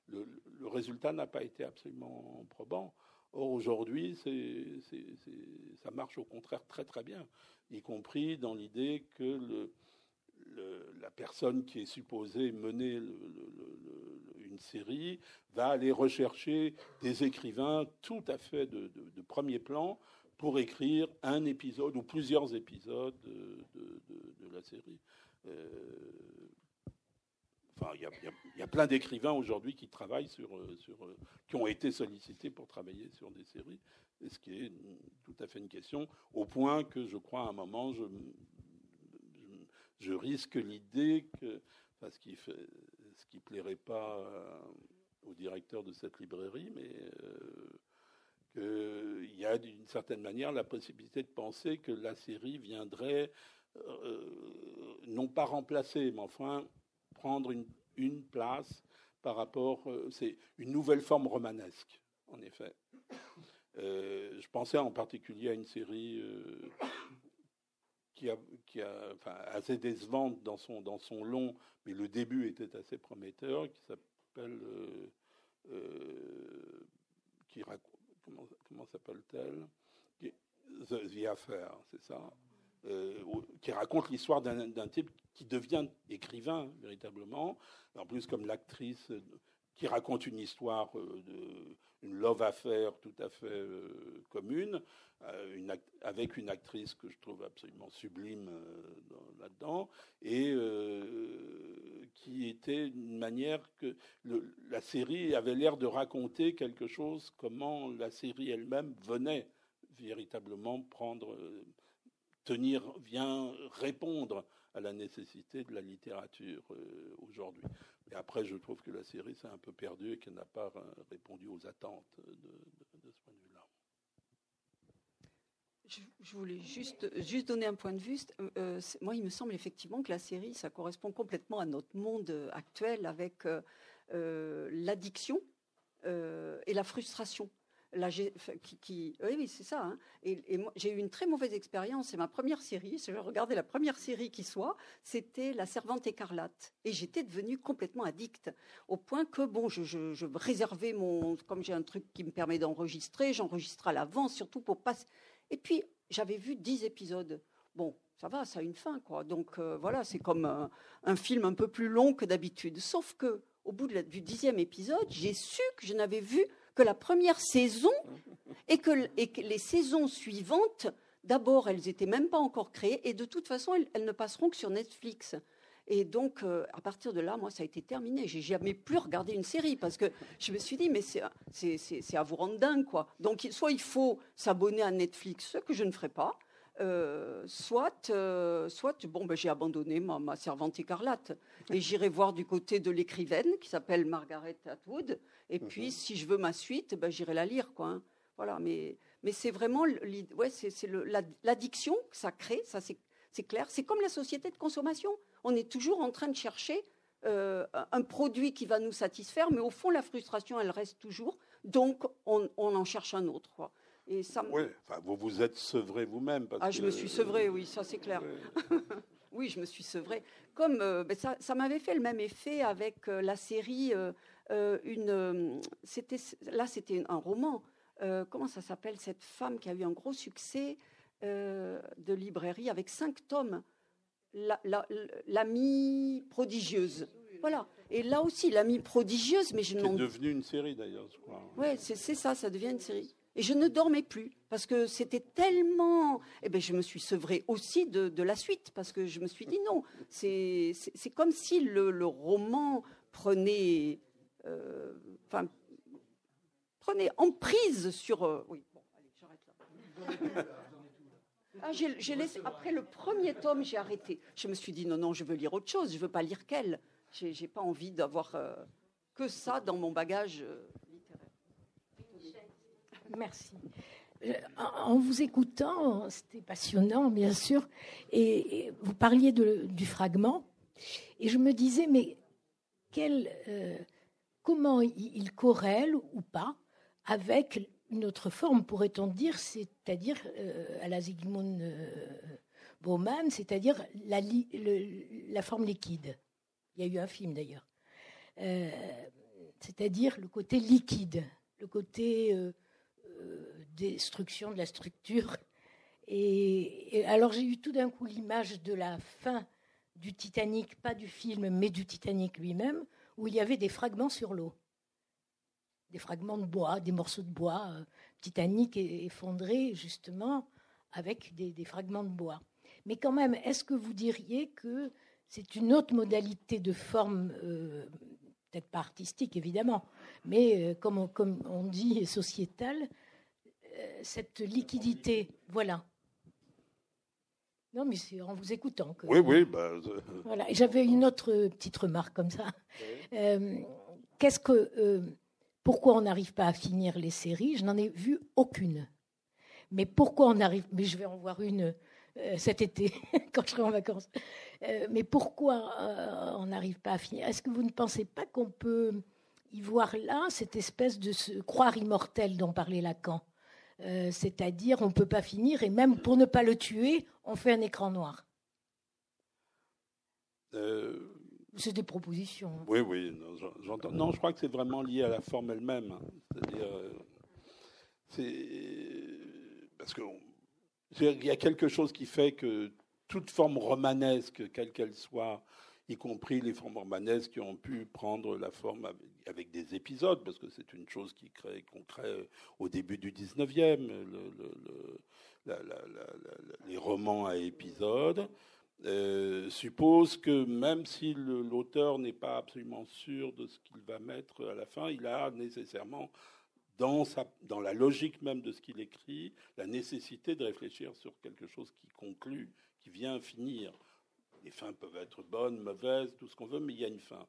le, résultat n'a pas été absolument probant. Or, aujourd'hui, ça marche au contraire très très bien, y compris dans l'idée que la personne qui est supposée mener une série va aller rechercher des écrivains tout à fait de, premier plan pour écrire un épisode ou plusieurs épisodes de, la série. Euh, enfin, il y, a plein d'écrivains aujourd'hui qui travaillent sur, sur, qui ont été sollicités pour travailler sur des séries, ce qui est tout à fait une question, au point que je crois à un moment, je, risque l'idée que, ce qui fait, ce qui plairait pas euh, au directeur de cette librairie, mais euh, qu'il y a d'une certaine manière la possibilité de penser que la série viendrait euh, non pas remplacer, mais enfin prendre une, place par rapport, c'est une nouvelle forme romanesque, en effet. je pensais en particulier à une série qui a, assez décevante dans son, dans son long, mais le début était assez prometteur, qui s'appelle. Euh, euh, qui comment s'appelle-t-elle The, Affair, c'est ça euh, qui raconte l'histoire d'un type qui devient écrivain véritablement. En plus, comme l'actrice qui raconte une histoire, de, une love affair tout à fait commune, euh, une avec une actrice que je trouve absolument sublime euh, là-dedans, et euh, qui était une manière que la série avait l'air de raconter quelque chose, comment la série elle-même venait véritablement prendre, tenir, vient répondre à la nécessité de la littérature aujourd'hui. Et après, je trouve que la série s'est un peu perdue et qu'elle n'a pas répondu aux attentes de, ce point de vue. Je, voulais juste, juste donner un point de vue. Euh, euh, moi, il me semble effectivement que la série, ça correspond complètement à notre monde actuel avec euh, l'addiction et la frustration. Qui, oui, c'est ça. Hein. Et, j'ai eu une très mauvaise expérience. C'est ma première série. Je regardais la première série qui soit. C'était La Servante écarlate. Et j'étais devenue complètement addicte. Au point que, bon, je, réservais mon. Comme j'ai un truc qui me permet d'enregistrer, j'enregistre à l'avance, surtout pour pas et puis, j'avais vu dix épisodes. Bon, ça va, ça a une fin, quoi. Donc euh, voilà, c'est comme un, film un peu plus long que d'habitude. Sauf que au bout du dixième épisode, j'ai su que je n'avais vu la première saison et que, les saisons suivantes, d'abord, elles n'étaient même pas encore créées et de toute façon, elles ne passeront que sur Netflix. Et donc, euh, à partir de là, moi, ça a été terminé. J'ai jamais plus regardé une série parce que je me suis dit, mais c'est à vous rendre dingue, quoi. Donc, soit il faut s'abonner à Netflix, ce que je ne ferai pas, euh, soit, euh, soit bon, ben, j'ai abandonné ma, servante écarlate et j'irai voir du côté de l'écrivaine qui s'appelle Margaret Atwood. Et mhm. puis, si je veux ma suite, ben, j'irai la lire, quoi. Hein. Voilà, mais, mais c'est vraiment ouais, c'est l'addiction que ça crée, ça c'est clair. C'est comme la société de consommation on est toujours en train de chercher euh, un produit qui va nous satisfaire, mais au fond, la frustration, elle reste toujours. Donc, on, en cherche un autre. Et ça. Oui, enfin, vous vous êtes sevré vous-même. Ah, je me suis sevré, oui, ça c'est clair. oui, je me suis sevré. Comme euh, ben, ça, m'avait fait le même effet avec euh, la série. une, c'était là, c'était un roman. comment ça s'appelle cette femme qui a eu un gros succès de librairie avec cinq tomes? L'amie prodigieuse. Voilà. Et là aussi, l'amie prodigieuse, mais je C'est devenu une série d'ailleurs, je crois. Oui, c'est ça, ça devient une série. Et je ne dormais plus parce que c'était tellement. Eh ben, je me suis sevrée aussi de, la suite parce que je me suis dit non, c'est comme si le, roman prenait, euh, enfin, prenait emprise sur. Euh, oui, bon, allez, j'arrête là. Ah, j'ai laissé, après le premier tome, j'ai arrêté. Je me suis dit non, non, je veux lire autre chose. Je veux pas lire qu'elle. J'ai pas envie d'avoir euh, que ça dans mon bagage euh. Merci. Euh, en vous écoutant, c'était passionnant, bien sûr, et, vous parliez du fragment, et je me disais, mais quel, comment il, corrèle ou pas avec une autre forme, pourrait-on dire, c'est-à-dire à la Zygmunt Bauman, c'est-à-dire la, la, forme liquide. Il y a eu un film d'ailleurs. c'est-à-dire le côté liquide, le côté destruction de la structure. Et, alors j'ai eu tout d'un coup l'image de la fin du Titanic, pas du film, mais du Titanic lui-même, où il y avait des fragments sur l'eau. Des fragments de bois, des morceaux de bois. Euh, Titanic effondré, justement, avec des, fragments de bois. Mais quand même, est-ce que vous diriez que c'est une autre modalité de forme, euh, peut-être pas artistique évidemment, mais euh, comme, on, comme, on, dit sociétale, cette liquidité, voilà. Non, mais c'est en vous écoutant que. Oui, oui. Bah, voilà. J'avais une autre petite remarque comme ça. Euh, qu'est-ce que, euh, pourquoi on n'arrive pas à finir les séries? Je n'en ai vu aucune. Mais pourquoi on arrive? Mais je vais en voir une euh, cet été quand je serai en vacances. mais pourquoi on n'arrive pas à finir? Est-ce que vous ne pensez pas qu'on peut y voir là cette espèce de se croire immortel dont parlait Lacan? Euh, c'est-à-dire on ne peut pas finir, et même pour ne pas le tuer, on fait un écran noir. Euh, c'est des propositions. Oui, oui, j'entends. Non, je crois que c'est vraiment lié à la forme elle-même. C'est-à-dire, euh, c'est parce qu'il y a quelque chose qui fait que toute forme romanesque, quelle qu'elle soit, y compris les formes romanesques qui ont pu prendre la forme avec, des épisodes, parce que c'est une chose qui crée, qu'on crée au début du 19e, les romans à épisodes, euh, suppose que même si l'auteur n'est pas absolument sûr de ce qu'il va mettre à la fin, il a nécessairement dans, sa, dans la logique même de ce qu'il écrit, la nécessité de réfléchir sur quelque chose qui conclut, qui vient finir les fins peuvent être bonnes, mauvaises, tout ce qu'on veut, mais il y a une fin.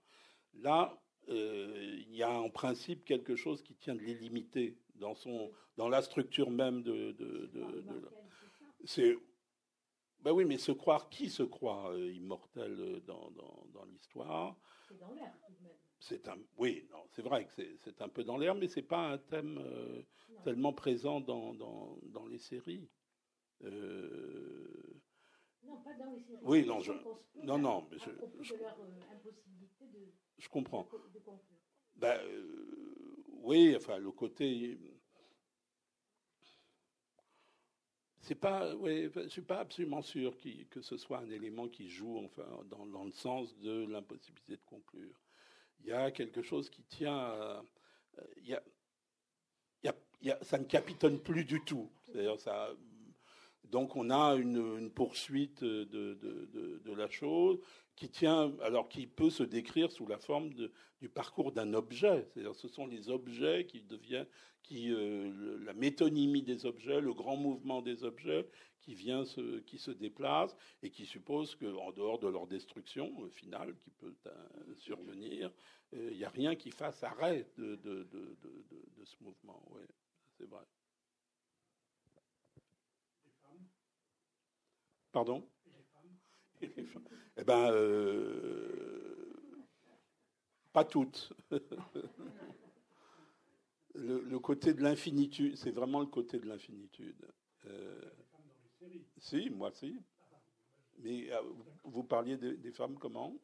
Là, euh, il y a en principe quelque chose qui tient de l'illimité dans, son, dans la structure même de. de, c'est. Ben oui, mais se croire, qui se croit euh, immortel dans, dans, dans l'histoire? C'est dans l'air C'est un, oui, non, c'est vrai que c'est un peu dans l'air, mais c'est pas un thème euh, tellement présent dans, dans, dans les séries. Euh, non, pas dans les séries. Oui, non, je, non, non, mais je, je, leur, euh, de, je comprends. De, de ben, euh, oui, enfin, le côté. C'est pas, ouais, je suis pas absolument sûr qu que ce soit un élément qui joue, enfin, dans, dans le sens de l'impossibilité de conclure. Il y a quelque chose qui tient. À, il y a, il y a, ça ne capitonne plus du tout. C'est-à-dire, ça donc on a une, poursuite de, la chose qui tient, alors qui peut se décrire sous la forme du parcours d'un objet. C'est-à-dire, ce sont les objets qui deviennent, qui euh, la métonymie des objets, le grand mouvement des objets qui vient, se, qui se déplace et qui suppose qu'en dehors de leur destruction finale qui peut euh, survenir, euh, il n'y a rien qui fasse arrêt de, ce mouvement. Oui, c'est vrai. Pardon? Eh bien, euh, pas toutes. le, côté de l'infinitude, c'est vraiment le côté de l'infinitude. Euh, si, moi si. Mais euh, vous parliez des, femmes comment?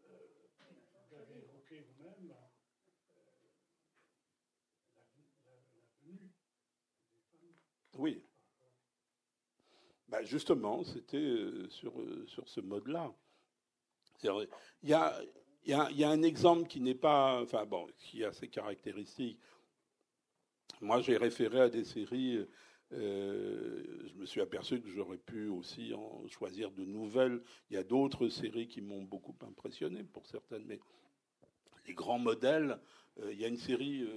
Oui. Bah, justement, c'était euh, sur, euh, sur ce mode-là. Il y a, y, a, y a, un exemple qui n'est pas, enfin bon, qui a ses caractéristiques. Moi, j'ai référé à des séries. Euh, je me suis aperçu que j'aurais pu aussi en choisir de nouvelles. Il y a d'autres séries qui m'ont beaucoup impressionné pour certaines, mais les grands modèles. il y a une série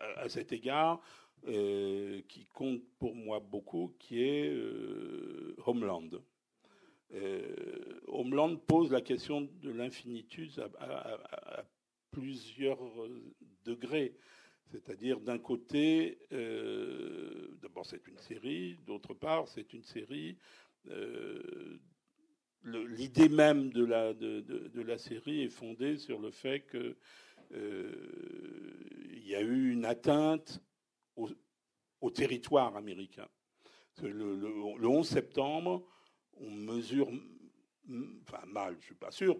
à, à cet égard euh, qui compte pour moi beaucoup, qui est euh, Homeland. Euh, Homeland pose la question de l'infinitude à, plusieurs plusieurs C'est-à-dire, d'un côté, d'abord c'est une série, d'autre part c'est une série. L'idée même de la, de, de, la série est fondée sur le fait qu'il y a eu une atteinte au territoire américain. Le, le, 11 septembre, on mesure, enfin mal, je suis pas sûr,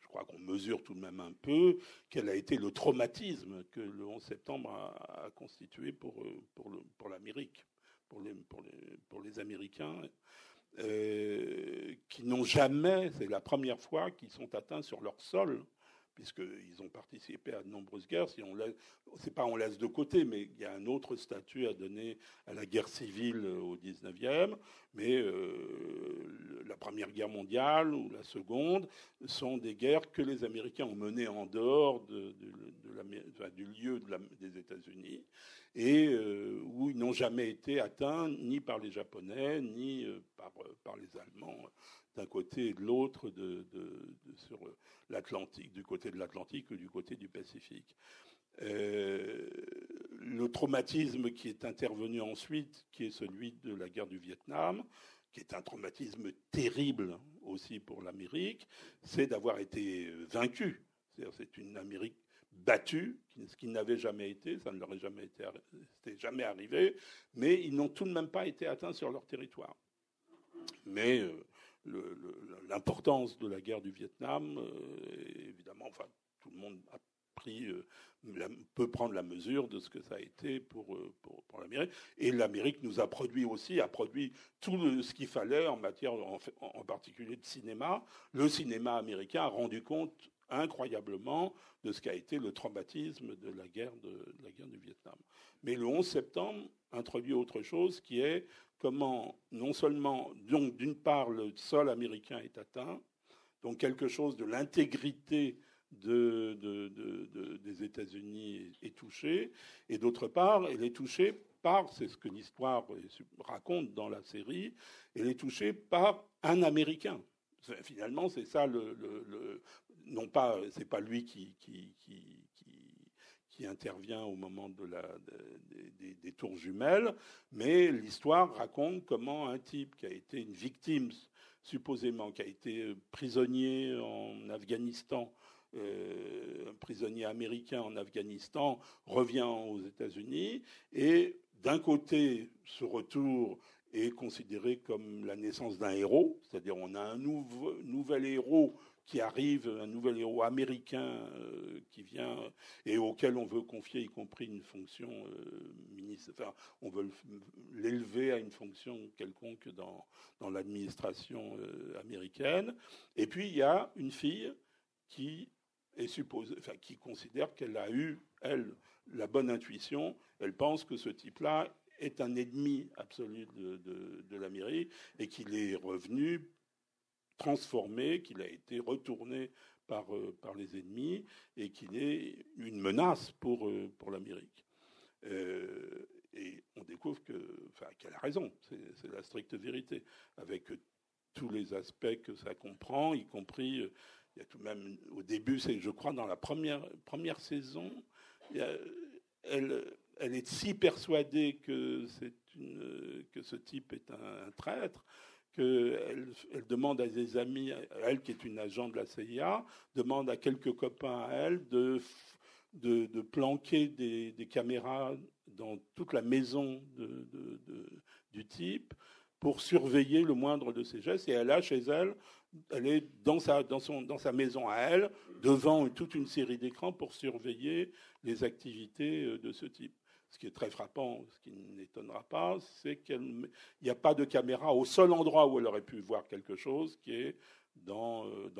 je crois qu'on mesure tout de même un peu quel a été le traumatisme que le 11 septembre a, constitué pour, pour, pour l'Amérique, pour les, pour, les, pour les Américains, euh, qui n'ont jamais, c'est la première fois qu'ils sont atteints sur leur sol puisqu'ils ont participé à de nombreuses guerres. Si on c'est pas on laisse de côté, mais il y a un autre statut à donner à la guerre civile au 19e. Mais euh, la Première Guerre mondiale ou la Seconde sont des guerres que les Américains ont menées en dehors du lieu des États-Unis et euh, où ils n'ont jamais été atteints ni par les Japonais ni euh, par les Allemands d'un côté et de l'autre de, sur l'Atlantique, du côté de l'Atlantique ou du côté du Pacifique. Euh, le traumatisme qui est intervenu ensuite, qui est celui de la guerre du Vietnam, qui est un traumatisme terrible aussi pour l'Amérique, c'est d'avoir été vaincu. C'est une Amérique battue, ce qui n'avait jamais été, ça ne leur est jamais été, jamais arrivé, mais ils n'ont tout de même pas été atteints sur leur territoire. Mais euh, l'importance de la guerre du Vietnam, euh, évidemment, tout le monde a pris, euh, peut prendre la mesure de ce que ça a été pour, euh, pour, pour l'Amérique. Et l'Amérique nous a produit aussi, a produit tout ce qu'il fallait en matière, en, particulier de cinéma. Le cinéma américain a rendu compte incroyablement de ce qu'a été le traumatisme de la guerre de, la guerre du Vietnam. Mais le 11 septembre introduit autre chose qui est comment non seulement, donc d'une part, le sol américain est atteint, donc quelque chose de l'intégrité de, des États-Unis est, touché, et d'autre part, elle est touchée par, c'est ce que l'histoire raconte dans la série, elle est touchée par un Américain. Finalement, c'est ça le, non pas, c'est pas lui qui, intervient au moment des, tours jumelles, mais l'histoire raconte comment un type qui a été une victime, supposément, qui a été prisonnier en Afghanistan, euh, un prisonnier américain en Afghanistan, revient aux États-Unis, et d'un côté, ce retour est considéré comme la naissance d'un héros, c'est-à-dire on a un nouvel héros qui arrive, un nouvel héros américain euh, qui vient et auquel on veut confier y compris une fonction euh, ministre. Enfin, on veut l'élever à une fonction quelconque dans, dans l'administration euh, américaine. Et puis il y a une fille qui est supposée, enfin, qui considère qu'elle a eu elle la bonne intuition. Elle pense que ce type-là est un ennemi absolu de, de, de l'Amérique et qu'il est revenu transformé, qu'il a été retourné par, euh, par les ennemis et qu'il est une menace pour, euh, pour l'Amérique. Euh, et on découvre que, enfin, qu'elle a raison, c'est la stricte vérité, avec tous les aspects que ça comprend, y compris, y a tout même, au début, je crois, dans la première, première saison, elle, elle est si persuadée que, c'est une, que ce type est un traître elle demande à des amis, elle qui est une agent de la CIA, demande à quelques copains à elle de, planquer des, caméras dans toute la maison du type pour surveiller le moindre de ses gestes. Et elle a chez elle, elle est dans sa, maison à elle, devant toute une série d'écrans pour surveiller les activités de ce type. Ce qui est très frappant, ce qui n'étonnera pas, c'est qu'il n'y a pas de caméra au seul endroit où elle aurait pu voir quelque chose, qui est dans, euh,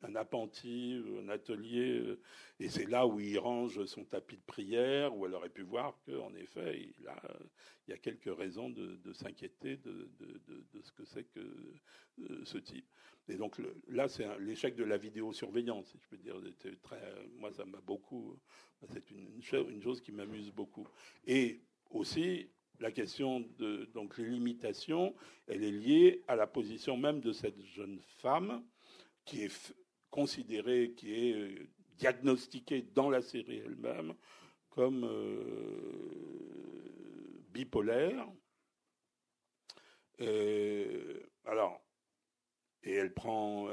un appentis, un atelier, euh, et c'est là où il range son tapis de prière, où elle aurait pu voir qu'en effet, il, y a quelques raisons de, s'inquiéter de, ce que c'est que euh, ce type. Et donc là, c'est l'échec de la vidéosurveillance, si je peux dire. Très, moi, ça m'a beaucoup. C'est une, une chose qui m'amuse beaucoup. Et aussi, la question de donc les limitations, elle est liée à la position même de cette jeune femme qui est considérée, qui est euh, diagnostiquée dans la série elle-même comme euh, bipolaire. Euh, alors, et elle prend,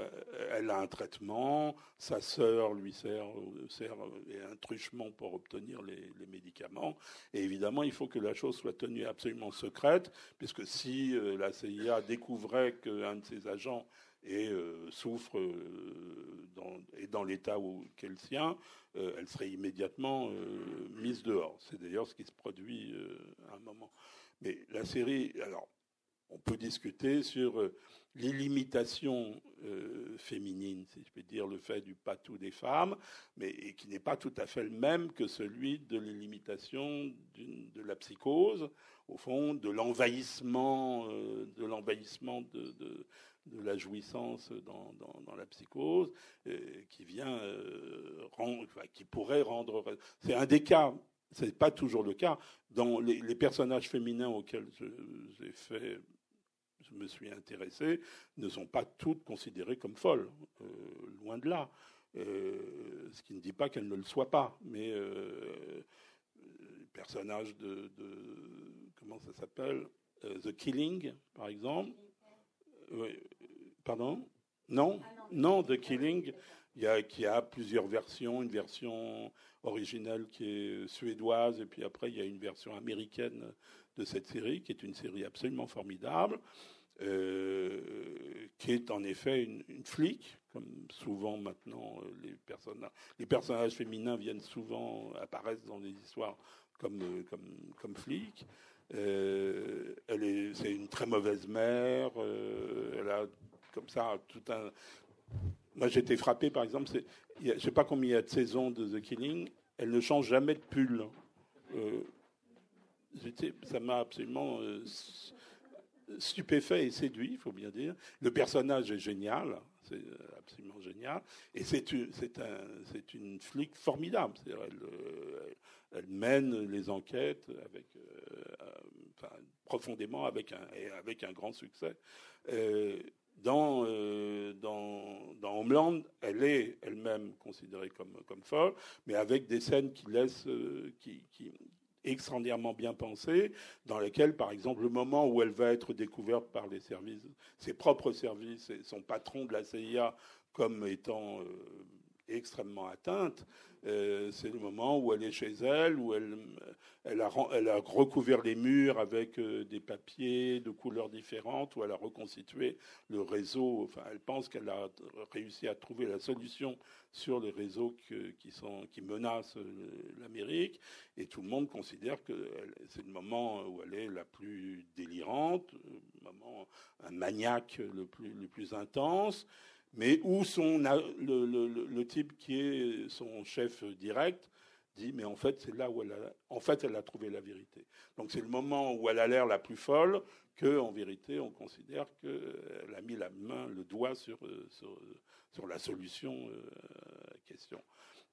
elle a un traitement, sa sœur lui sert, sert un truchement pour obtenir les, médicaments. Et évidemment, il faut que la chose soit tenue absolument secrète, puisque si la CIA découvrait qu'un de ses agents et souffre dans, et dans l'état où qu'est le sien, elle serait immédiatement mise dehors. C'est d'ailleurs ce qui se produit à un moment. Mais la série, alors, on peut discuter sur l'illimitation euh, féminine, si je peux dire, le fait du patou des femmes, mais qui n'est pas tout à fait le même que celui de l'illimitation de la psychose, au fond, de l'envahissement, euh, de l'envahissement de, la jouissance dans, la psychose, euh, qui vient qui pourrait rendre. C'est un des cas. C'est pas toujours le cas. Dans les, les personnages féminins auxquels j'ai fait me suis intéressé, ne sont pas toutes considérées comme folles, euh, loin de là. Euh, ce qui ne dit pas qu'elles ne le soient pas, mais euh, le personnage de, comment ça s'appelle, The Killing, par exemple. pardon? Non, non, The Killing, il y a, qui a plusieurs versions, une version originale qui est suédoise, et puis après il y a une version américaine de cette série, qui est une série absolument formidable. Euh, qui est en effet une, flic, comme souvent maintenant euh, les personnages, féminins viennent souvent apparaissent dans des histoires comme euh, comme comme flics. elle est, c'est une très mauvaise mère. elle a comme ça tout un. Moi, j'étais frappé, par exemple, c'est, je sais pas combien il y a de saisons de The Killing. Elle ne change jamais de pull. ça m'a absolument stupéfait et séduit, il faut bien dire. Le personnage est génial, c'est euh, absolument génial. Et c'est une, flic formidable. Elle, euh, elle, mène les enquêtes avec, euh, profondément avec un, et avec un grand succès. dans, Homeland, elle est elle-même considérée comme, comme folle, mais avec des scènes qui laissent, extraordinairement bien pensée, dans laquelle, par exemple, le moment où elle va être découverte par services, ses propres services et son patron de la CIA comme étant euh, extrêmement atteinte, c'est le moment où elle est chez elle, où elle, a, recouvert les murs avec euh, des papiers de couleurs différentes, où elle a reconstitué le réseau. Enfin, elle pense qu'elle a réussi à trouver la solution sur les réseaux qui, menacent l'Amérique. Et tout le monde considère que c'est le moment où elle est la plus délirante, le moment, un maniaque le plus intense mais où son, le, le, le, type qui est son chef direct dit mais en fait c'est là où elle a, en fait elle a trouvé la vérité. Donc c'est le moment où elle a l'air la plus folle que en vérité on considère qu'elle a mis la main, le doigt sur, sur, sur la solution euh, question.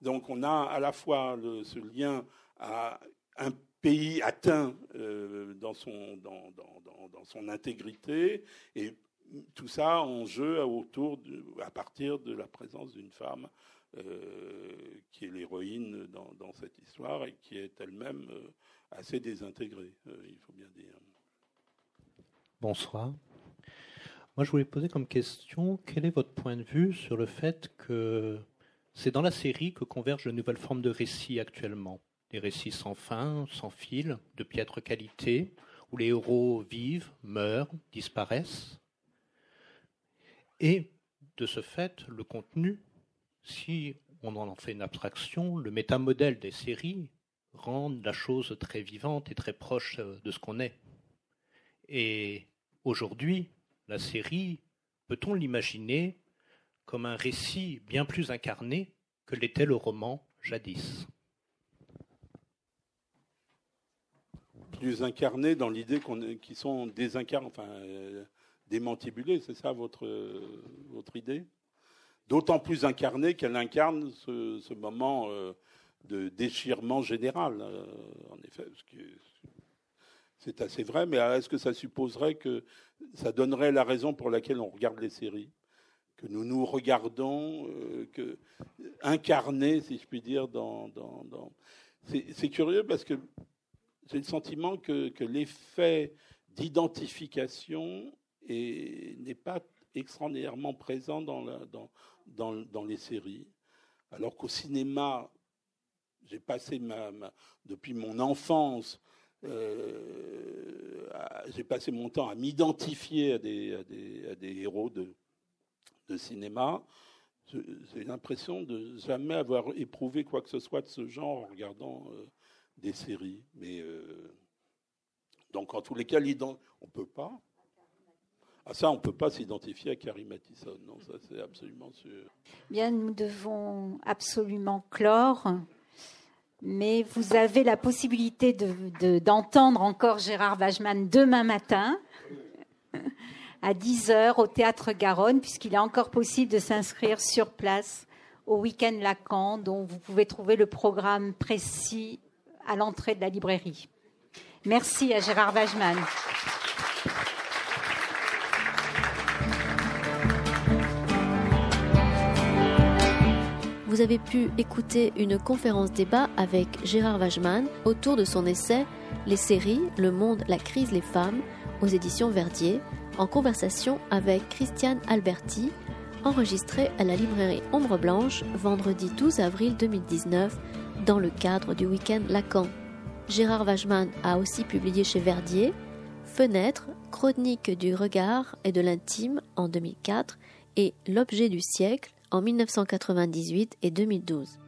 Donc on a à la fois ce lien à un pays atteint euh, dans, son, dans, dans, dans, son intégrité et tout ça en jeu autour à partir de la présence d'une femme euh, qui est l'héroïne dans, cette histoire et qui est elle-même euh, assez désintégrée, euh, il faut bien dire. Bonsoir. Moi, je voulais poser comme question, quel est votre point de vue sur le fait que c'est dans la série que convergent de nouvelles formes de récits actuellement? Des récits sans fin, sans fil, de piètre qualité, où les héros vivent, meurent, disparaissent? Et de ce fait, le contenu, si on en fait une abstraction, le métamodèle des séries rend la chose très vivante et très proche euh, de ce qu'on est. Et aujourd'hui, la série, peut-on l'imaginer comme un récit bien plus incarné que l'était le roman jadis? Plus incarné dans l'idée qu'ils sont désincarnés, euh, démantibulée, c'est ça votre, votre idée? D'autant plus incarnée qu'elle incarne ce, moment euh, de déchirement général, euh, en effet. C'est assez vrai, mais est-ce que ça supposerait que ça donnerait la raison pour laquelle on regarde les séries? Que nous nous regardons, euh, que, incarnés, si je puis dire, dans. C'est curieux parce que j'ai le sentiment que l'effet d'identification et n'est pas extraordinairement présent dans, les séries, alors qu'au cinéma, j'ai passé depuis mon enfance, euh, j'ai passé mon temps à m'identifier à des, héros de, cinéma. J'ai l'impression de jamais avoir éprouvé quoi que ce soit de ce genre en regardant euh, des séries. Mais euh, donc, en tous les cas, on peut pas. Ah, ça, on ne peut pas s'identifier à Carrie Mathison, non, ça c'est absolument sûr. Bien, nous devons absolument clore, mais vous avez la possibilité d'entendre de, encore Gérard Wajman demain matin à 10h au Théâtre Garonne, puisqu'il est encore possible de s'inscrire sur place au week-end Lacan, dont vous pouvez trouver le programme précis à l'entrée de la librairie. Merci à Gérard Wajman. Vous avez pu écouter une conférence débat avec Gérard Wajman autour de son essai Les séries, le monde, la crise, les femmes aux éditions Verdier, en conversation avec Christiane Alberti, enregistré à la librairie Ombre Blanche vendredi 12 avril 2019 dans le cadre du week-end Lacan. Gérard Wajman a aussi publié chez Verdier Fenêtre, chronique du regard et de l'intime en 2004 et L'objet du siècle en 1998 et 2012.